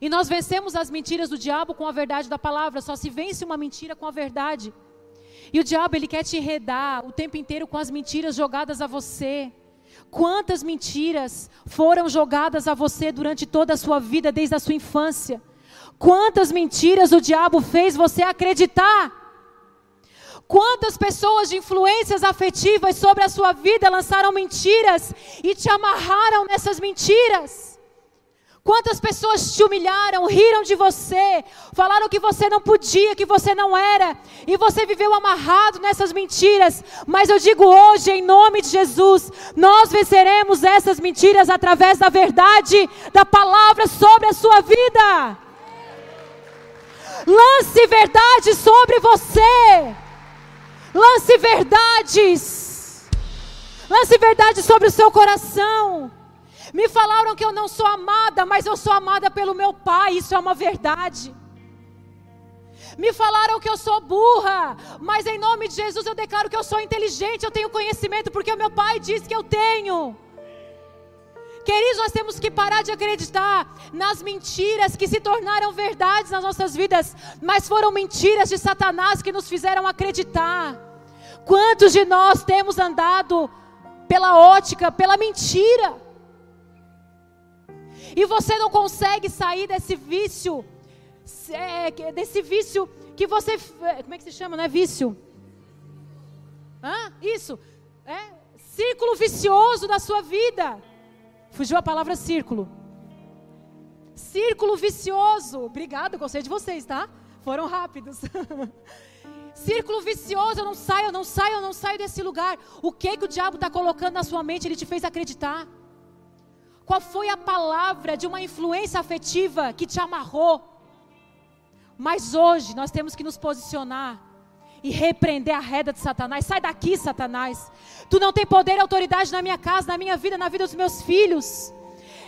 E nós vencemos as mentiras do diabo com a verdade da palavra. Só se vence uma mentira com a verdade. E o diabo, ele quer te enredar o tempo inteiro com as mentiras jogadas a você. Quantas mentiras foram jogadas a você durante toda a sua vida, desde a sua infância? Quantas mentiras o diabo fez você acreditar? Quantas pessoas de influências afetivas sobre a sua vida lançaram mentiras e te amarraram nessas mentiras? Quantas pessoas te humilharam, riram de você, falaram que você não podia, que você não era, e você viveu amarrado nessas mentiras. Mas eu digo hoje, em nome de Jesus, nós venceremos essas mentiras através da verdade da palavra sobre a sua vida. Lance verdade sobre você. Lance verdades. Lance verdade sobre o seu coração. Me falaram que eu não sou amada, mas eu sou amada pelo meu pai, isso é uma verdade. Me falaram que eu sou burra, mas em nome de Jesus eu declaro que eu sou inteligente, eu tenho conhecimento, porque o meu pai diz que eu tenho. Queridos, nós temos que parar de acreditar nas mentiras que se tornaram verdades nas nossas vidas, mas foram mentiras de Satanás que nos fizeram acreditar. Quantos de nós temos andado pela ótica, pela mentira? E você não consegue sair desse vício, é, desse vício que você, é, como é que se chama, não é vício? Hã? Isso, é círculo vicioso da sua vida. Fugiu a palavra círculo. Círculo vicioso. Obrigada, gostei de vocês, tá? Foram rápidos. Círculo vicioso, eu não saio, eu não saio, eu não saio desse lugar. O que que o diabo está colocando na sua mente? Ele te fez acreditar. Qual foi a palavra de uma influência afetiva que te amarrou? Mas hoje nós temos que nos posicionar e repreender a reda de Satanás. Sai daqui, Satanás. Tu não tem poder e autoridade na minha casa, na minha vida, na vida dos meus filhos.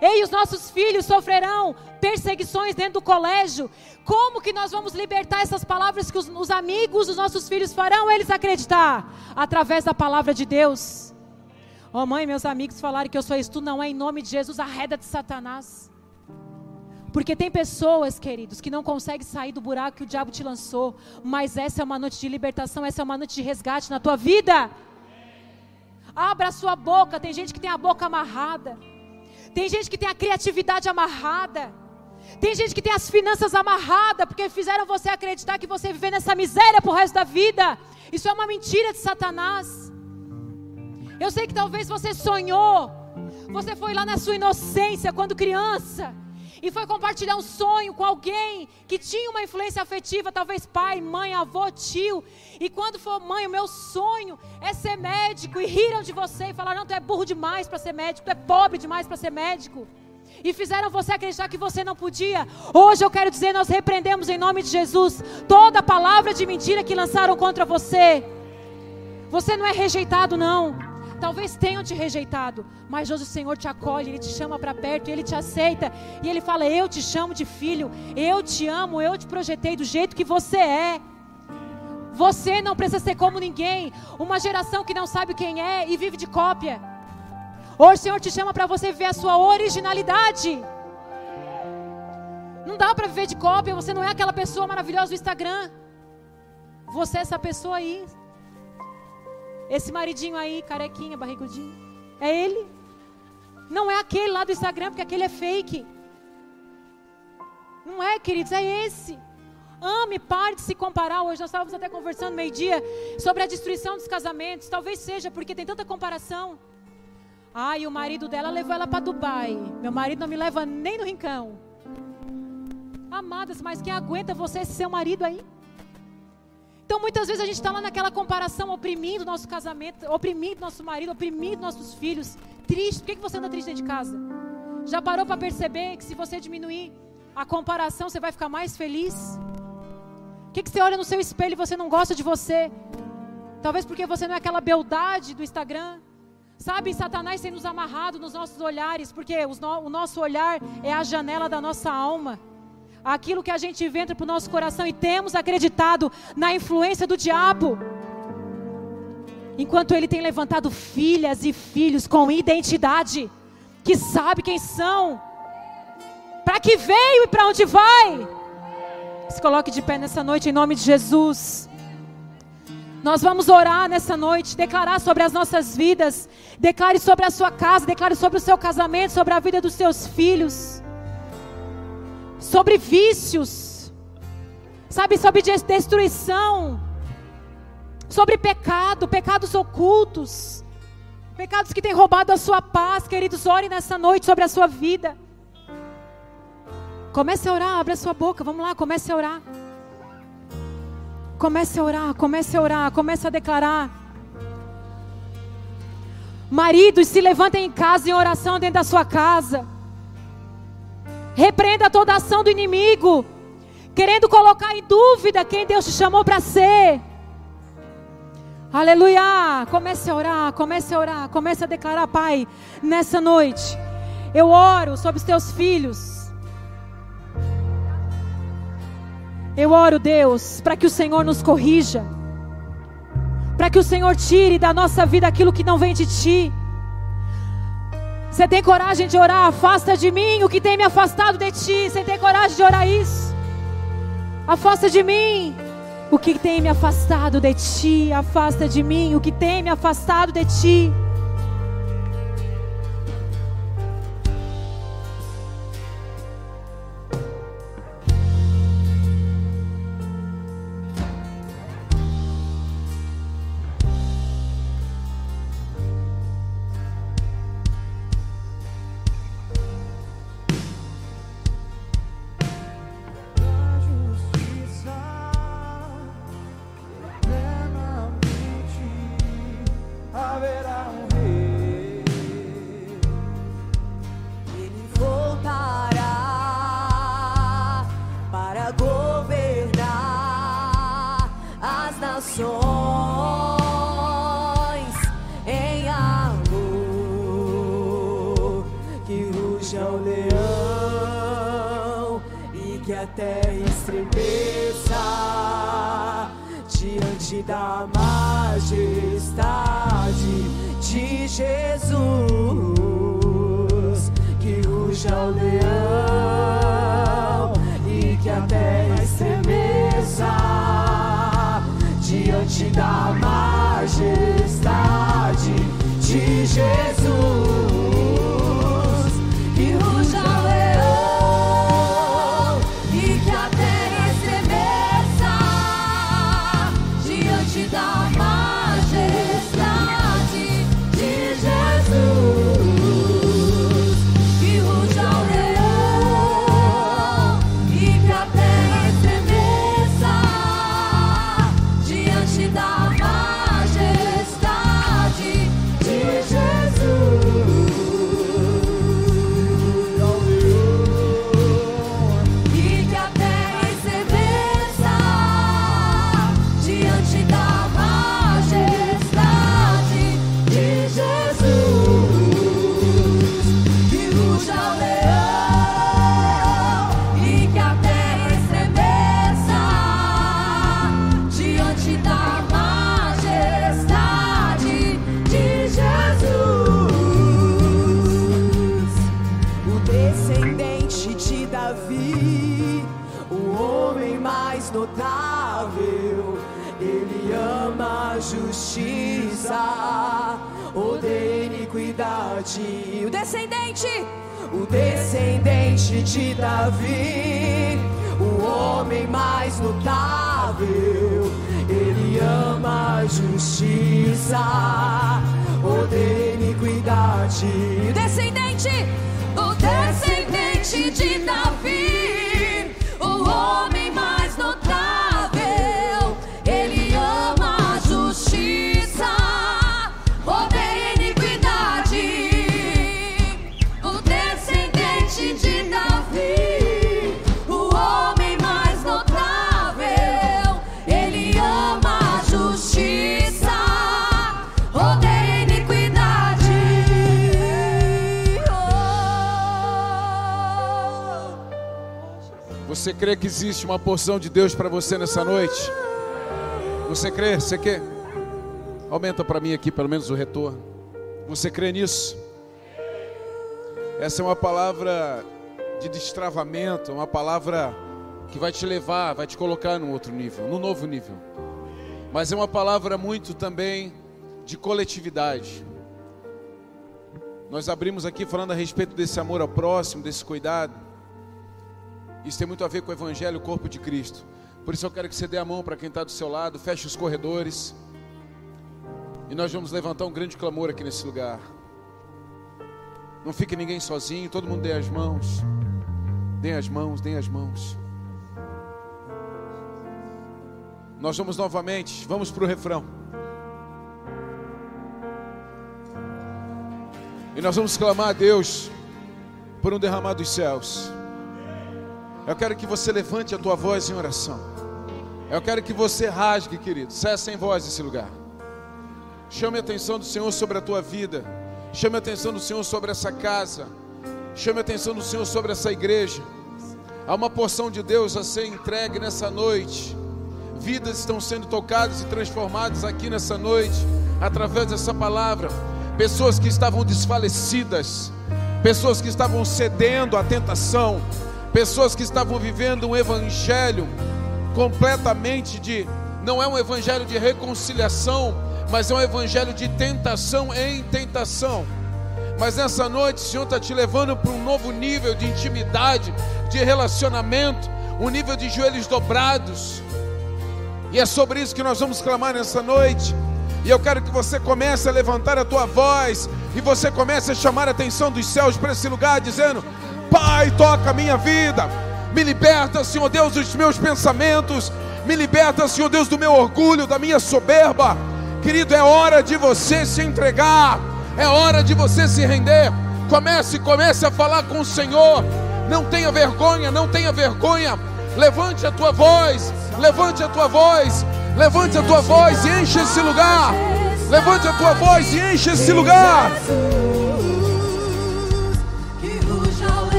Ei, os nossos filhos sofrerão perseguições dentro do colégio. Como que nós vamos libertar essas palavras que os, os amigos dos nossos filhos farão eles acreditar? Através da palavra de Deus. Oh mãe, meus amigos falaram que eu sou isso. Tu não é em nome de Jesus, arreda de Satanás. Porque tem pessoas, queridos, que não conseguem sair do buraco que o diabo te lançou. Mas essa é uma noite de libertação, essa é uma noite de resgate na tua vida. Abra a sua boca. Tem gente que tem a boca amarrada. Tem gente que tem a criatividade amarrada. Tem gente que tem as finanças amarradas, porque fizeram você acreditar que você viver nessa miséria pro resto da vida. Isso é uma mentira de Satanás. Eu sei que talvez você sonhou. Você foi lá na sua inocência quando criança e foi compartilhar um sonho com alguém que tinha uma influência afetiva, talvez pai, mãe, avô, tio. E quando for mãe, o meu sonho é ser médico. E riram de você e falaram: não, tu é burro demais para ser médico, tu é pobre demais para ser médico. E fizeram você acreditar que você não podia. Hoje eu quero dizer: nós repreendemos em nome de Jesus toda palavra de mentira que lançaram contra você. Você não é rejeitado, não. Talvez tenham te rejeitado, mas hoje o Senhor te acolhe, Ele te chama para perto, Ele te aceita e Ele fala: Eu te chamo de filho, eu te amo, eu te projetei do jeito que você é. Você não precisa ser como ninguém, uma geração que não sabe quem é e vive de cópia. Hoje o Senhor te chama para você ver a sua originalidade. Não dá para viver de cópia, você não é aquela pessoa maravilhosa do Instagram. Você é essa pessoa aí, esse maridinho aí, carequinha, barrigudinho, é ele. Não é aquele lá do Instagram, porque aquele é fake. Não é, queridos, é esse. Ame, pare de se comparar. Hoje nós estávamos até conversando meio-dia sobre a destruição dos casamentos. Talvez seja porque tem tanta comparação. Ai, o marido dela levou ela para Dubai. Meu marido não me leva nem no rincão. Amadas, mas quem aguenta você esse seu marido aí? Então muitas vezes a gente está lá naquela comparação, oprimindo nosso casamento, oprimindo nosso marido, oprimindo nossos filhos. Triste. Por que, que você anda triste dentro de casa? Já parou para perceber que se você diminuir a comparação, você vai ficar mais feliz? O que, que você olha no seu espelho e você não gosta de você? Talvez porque você não é aquela beldade do Instagram. Sabe, Satanás tem nos amarrado nos nossos olhares, porque o nosso olhar é a janela da nossa alma aquilo que a gente vê para o nosso coração e temos acreditado na influência do diabo. Enquanto ele tem levantado filhas e filhos com identidade, que sabe quem são, para que veio e para onde vai. Se coloque de pé nessa noite em nome de Jesus. Nós vamos orar nessa noite, declarar sobre as nossas vidas, declare sobre a sua casa, declare sobre o seu casamento, sobre a vida dos seus filhos sobre vícios, sabe, sobre destruição, sobre pecado, pecados ocultos, pecados que têm roubado a sua paz, queridos, ore nessa noite sobre a sua vida. Comece a orar, abre a sua boca, vamos lá, comece a orar. Comece a orar, comece a orar, comece a declarar. Maridos, se levantem em casa em oração dentro da sua casa. Repreenda toda ação do inimigo, querendo colocar em dúvida quem Deus te chamou para ser. Aleluia! Comece a orar, comece a orar, comece a declarar, Pai, nessa noite. Eu oro sobre os teus filhos. Eu oro, Deus, para que o Senhor nos corrija. Para que o Senhor tire da nossa vida aquilo que não vem de ti. Você tem coragem de orar? Afasta de mim o que tem me afastado de ti. Você tem coragem de orar isso? Afasta de mim o que tem me afastado de ti. Afasta de mim o que tem me afastado de ti. Jesus, que ruja o leão e que a terra estremeça diante da majestade de Jesus. De Davi, o homem mais notável. Ele ama a justiça, odeia iniquidade. O descendente, o descendente de Davi, Você crê que existe uma porção de Deus para você nessa noite? Você crê? Você quer? Aumenta para mim aqui pelo menos o retorno. Você crê nisso? Essa é uma palavra de destravamento, uma palavra que vai te levar, vai te colocar num outro nível, num novo nível. Mas é uma palavra muito também de coletividade. Nós abrimos aqui falando a respeito desse amor ao próximo, desse cuidado. Isso tem muito a ver com o Evangelho, o corpo de Cristo. Por isso eu quero que você dê a mão para quem está do seu lado, feche os corredores. E nós vamos levantar um grande clamor aqui nesse lugar. Não fique ninguém sozinho, todo mundo dê as mãos. Dê as mãos, dê as mãos. Nós vamos novamente, vamos para o refrão. E nós vamos clamar a Deus por um derramar dos céus. Eu quero que você levante a tua voz em oração. Eu quero que você rasgue, querido. Cesse em voz esse lugar. Chame a atenção do Senhor sobre a tua vida. Chame a atenção do Senhor sobre essa casa. Chame a atenção do Senhor sobre essa igreja. Há uma porção de Deus a ser entregue nessa noite. Vidas estão sendo tocadas e transformadas aqui nessa noite, através dessa palavra. Pessoas que estavam desfalecidas, pessoas que estavam cedendo à tentação, pessoas que estavam vivendo um evangelho completamente de. Não é um evangelho de reconciliação, mas é um evangelho de tentação em tentação. Mas nessa noite, o Senhor está te levando para um novo nível de intimidade, de relacionamento, um nível de joelhos dobrados. E é sobre isso que nós vamos clamar nessa noite. E eu quero que você comece a levantar a tua voz e você comece a chamar a atenção dos céus para esse lugar, dizendo: Pai, toca a minha vida, me liberta, Senhor Deus, dos meus pensamentos, me liberta, Senhor Deus, do meu orgulho, da minha soberba. Querido, é hora de você se entregar, é hora de você se render. Comece, comece a falar com o Senhor. Não tenha vergonha, não tenha vergonha. Levante a tua voz, levante a tua voz, levante a tua voz e enche esse lugar. Levante a tua voz e enche esse lugar.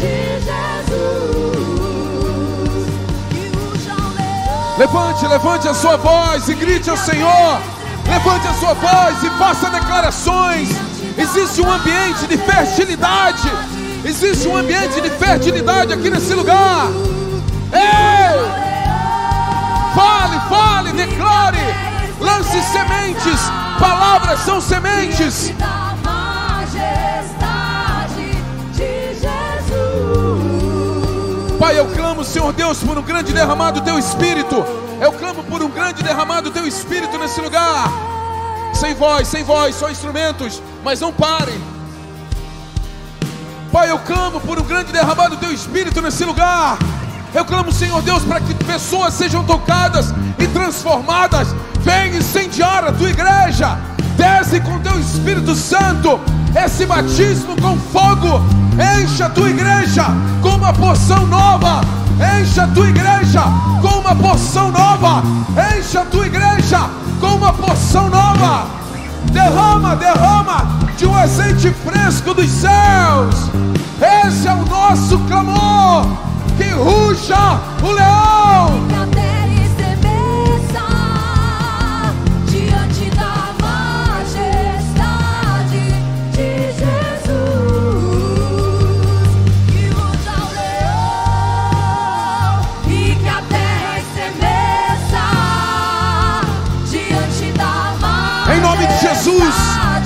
De Jesus. Que ruja o leão. Levante, levante a sua voz e grite ao Senhor. Levante a sua voz e faça declarações. Existe um ambiente de fertilidade. Existe um ambiente de fertilidade aqui nesse lugar. Ei! Fale, fale, declare. Lance sementes. Palavras são sementes. Pai, eu clamo, Senhor Deus, por um grande derramado do teu espírito. Eu clamo por um grande derramado do teu espírito nesse lugar. Sem voz, sem voz, só instrumentos, mas não parem. Pai, eu clamo por um grande derramado do teu espírito nesse lugar. Eu clamo, Senhor Deus, para que pessoas sejam tocadas e transformadas. Vem incendiar a tua igreja. Desce com teu Espírito Santo. Esse batismo com fogo. Encha a tua igreja com uma porção nova. Encha a tua igreja com uma porção nova. Encha a tua igreja com uma porção nova. Derrama, derrama de um azeite fresco dos céus. Esse é o nosso clamor. Que ruja o leão.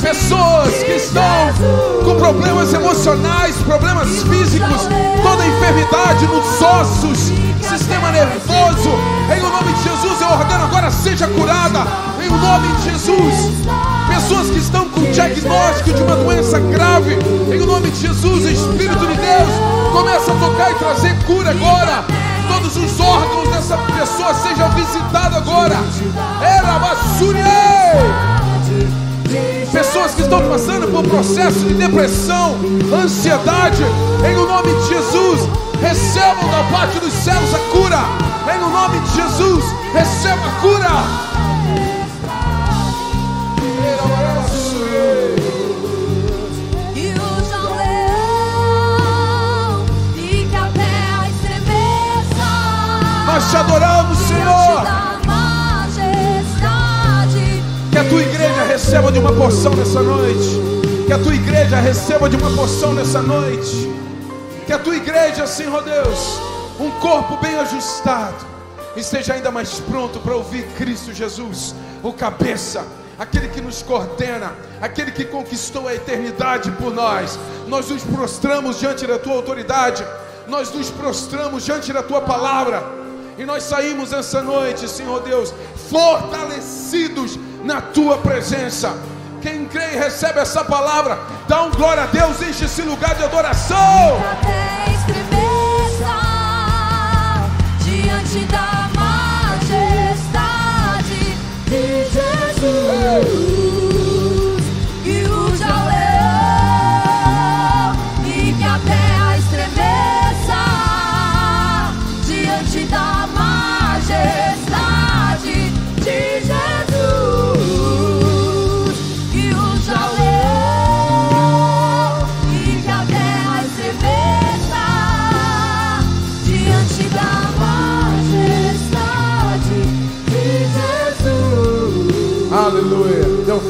Pessoas que estão com problemas emocionais, problemas físicos, toda enfermidade nos ossos, sistema nervoso, em o nome de Jesus eu ordeno agora seja curada, em o nome de Jesus. Pessoas que estão com diagnóstico de uma doença grave, em o nome de Jesus, Espírito de Deus começa a tocar e trazer cura agora. Todos os órgãos dessa pessoa sejam visitados agora. Era Pessoas que estão passando por processo de depressão, ansiedade, em o nome de Jesus, recebam da parte dos céus a cura. Em o nome de Jesus, receba a cura. Nós te adoramos, Senhor. Que a tua igreja receba de uma porção nessa noite. Que a tua igreja receba de uma porção nessa noite. Que a tua igreja, Senhor Deus, um corpo bem ajustado, esteja ainda mais pronto para ouvir Cristo Jesus, o cabeça, aquele que nos coordena, aquele que conquistou a eternidade por nós. Nós nos prostramos diante da tua autoridade, nós nos prostramos diante da tua palavra. E nós saímos essa noite, Senhor Deus, fortalecidos na tua presença. Quem crê e recebe essa palavra, dá um glória a Deus, enche esse lugar de adoração.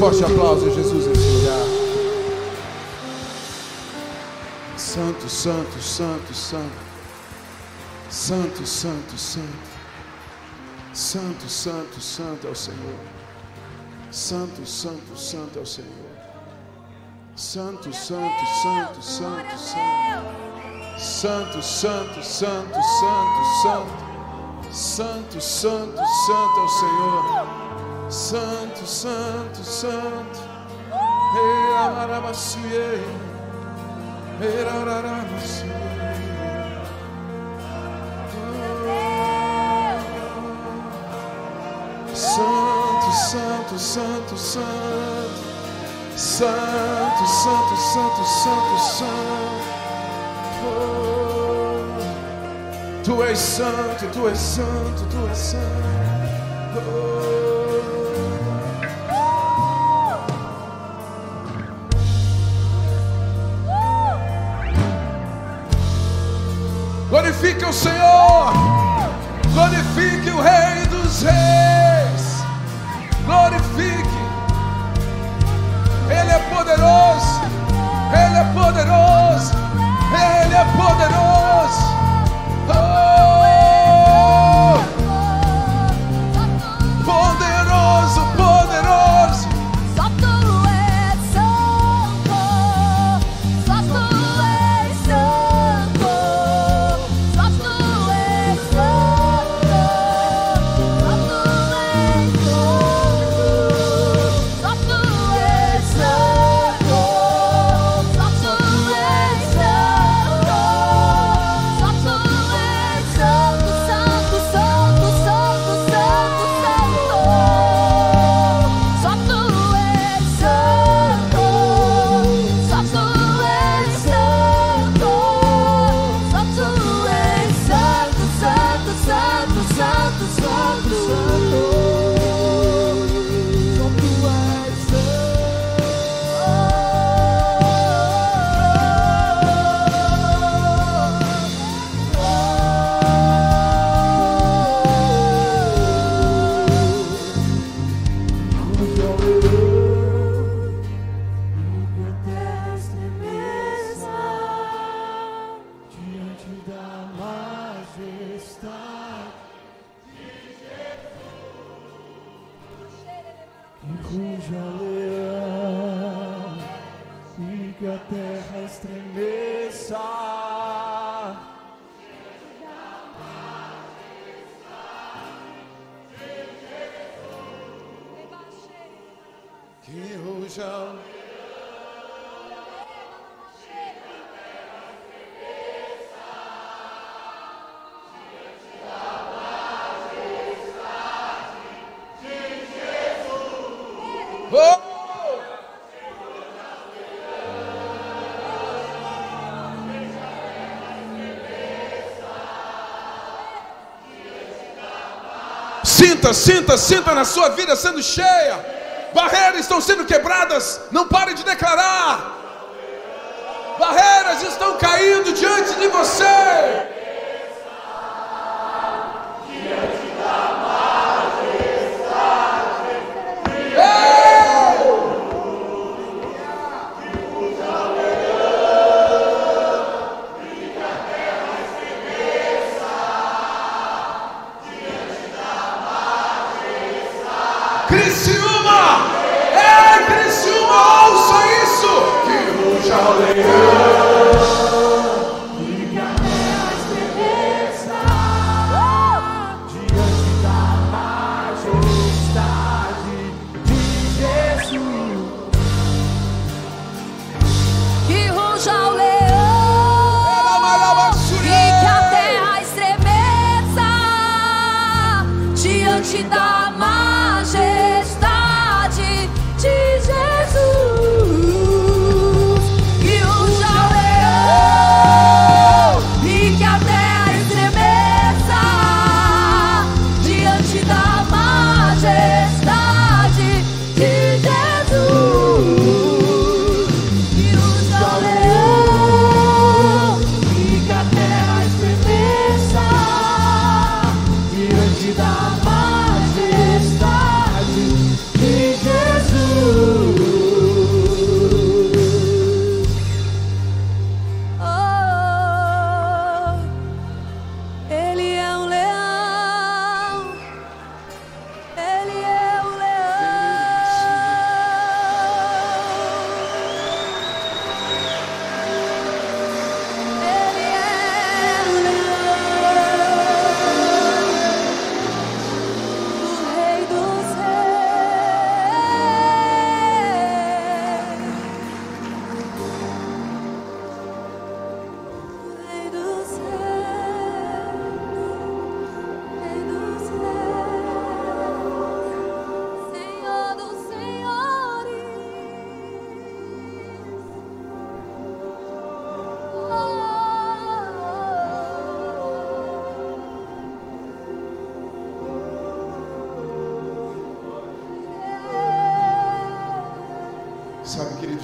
Forte aplauso a Jesus nesse lugar. Santo, santo, santo, santo. Santo, santo, santo. Santo, santo, santo é o Senhor. Santo, santo, santo é o Senhor. Santo, santo, santo, santo, santo. Santo, santo, santo, santo, santo. Santo, santo, santo é o Senhor. Santo, Santo, Santo. Santo, Santo, Santo, Santo. Santo, Santo, Santo, Santo, Santo. Tu és santo, tu és santo, tu és santo. Oh. glorifique o Senhor, glorifique o Rei dos Reis, glorifique, Ele é poderoso, Ele é poderoso, Ele é poderoso. Sinta, sinta, sinta na sua vida sendo cheia. Barreiras estão sendo quebradas. Não pare de declarar. Barreiras estão caindo diante de você.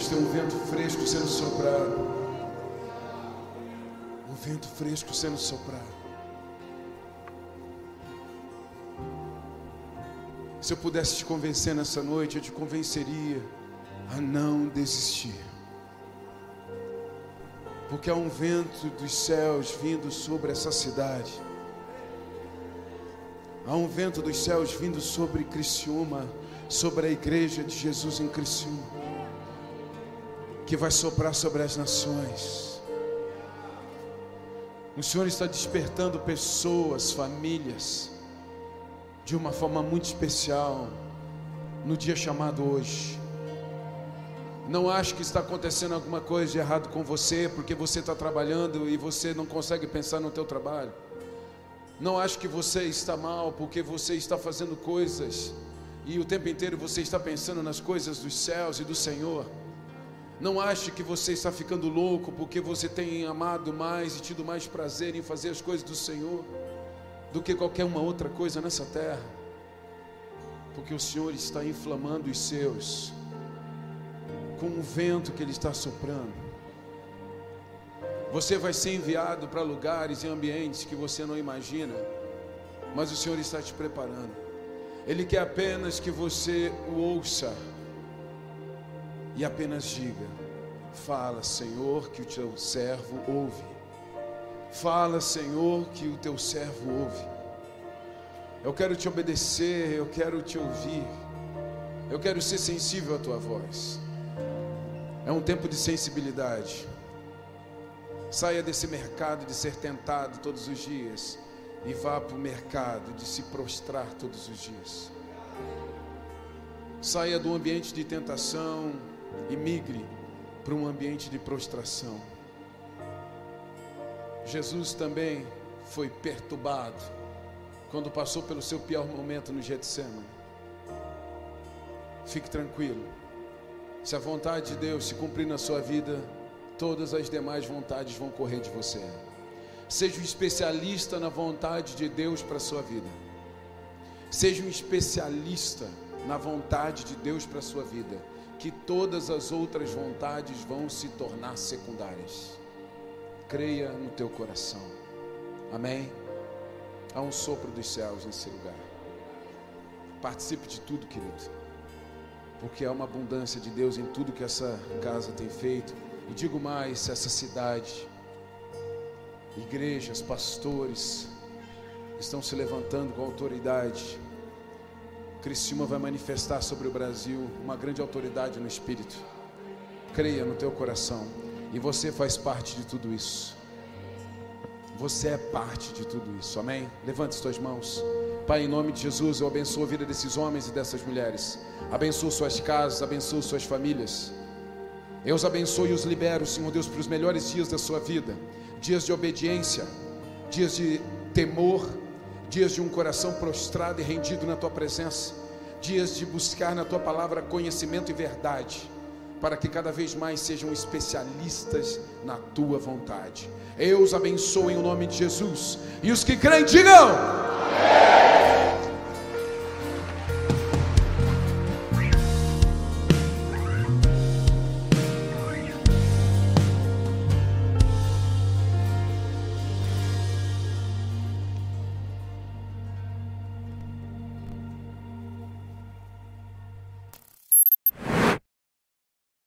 Deus, tem um vento fresco sendo soprado. Um vento fresco sendo soprado. Se eu pudesse te convencer nessa noite, eu te convenceria a não desistir. Porque há um vento dos céus vindo sobre essa cidade. Há um vento dos céus vindo sobre Criciúma, sobre a igreja de Jesus em Criciúma, que vai soprar sobre as nações. O Senhor está despertando pessoas, famílias, de uma forma muito especial no dia chamado hoje. Não acho que está acontecendo alguma coisa de errado com você, porque você está trabalhando e você não consegue pensar no teu trabalho. Não acho que você está mal porque você está fazendo coisas e o tempo inteiro você está pensando nas coisas dos céus e do Senhor. Não ache que você está ficando louco porque você tem amado mais e tido mais prazer em fazer as coisas do Senhor do que qualquer uma outra coisa nessa terra, porque o Senhor está inflamando os seus com o vento que Ele está soprando. Você vai ser enviado para lugares e ambientes que você não imagina, mas o Senhor está te preparando. Ele quer apenas que você o ouça e apenas diga: Fala, Senhor, que o teu servo ouve. Fala, Senhor, que o teu servo ouve. Eu quero te obedecer, eu quero te ouvir. Eu quero ser sensível à tua voz. É um tempo de sensibilidade. Saia desse mercado de ser tentado todos os dias e vá para o mercado de se prostrar todos os dias. Saia do ambiente de tentação e migre para um ambiente de prostração. Jesus também foi perturbado quando passou pelo seu pior momento no Getsemane. Fique tranquilo. Se a vontade de Deus se cumprir na sua vida, todas as demais vontades vão correr de você. Seja um especialista na vontade de Deus para a sua vida. Seja um especialista na vontade de Deus para a sua vida, que todas as outras vontades vão se tornar secundárias creia no teu coração. Amém? Há um sopro dos céus nesse lugar. Participe de tudo, querido. Porque há uma abundância de Deus em tudo que essa casa tem feito. E digo mais: essa cidade, igrejas, pastores, estão se levantando com autoridade. Criciúma vai manifestar sobre o Brasil uma grande autoridade no Espírito. Creia no teu coração. E você faz parte de tudo isso. Você é parte de tudo isso. Amém? Levante as tuas mãos. Pai, em nome de Jesus, eu abençoo a vida desses homens e dessas mulheres. Abençoo suas casas, abençoo suas famílias. Eu os abençoo e os libero, Senhor Deus, para os melhores dias da sua vida. Dias de obediência, dias de temor, dias de um coração prostrado e rendido na tua presença, dias de buscar na tua palavra conhecimento e verdade para que cada vez mais sejam especialistas na tua vontade. Eu os abençoo em nome de Jesus. E os que creem, digam.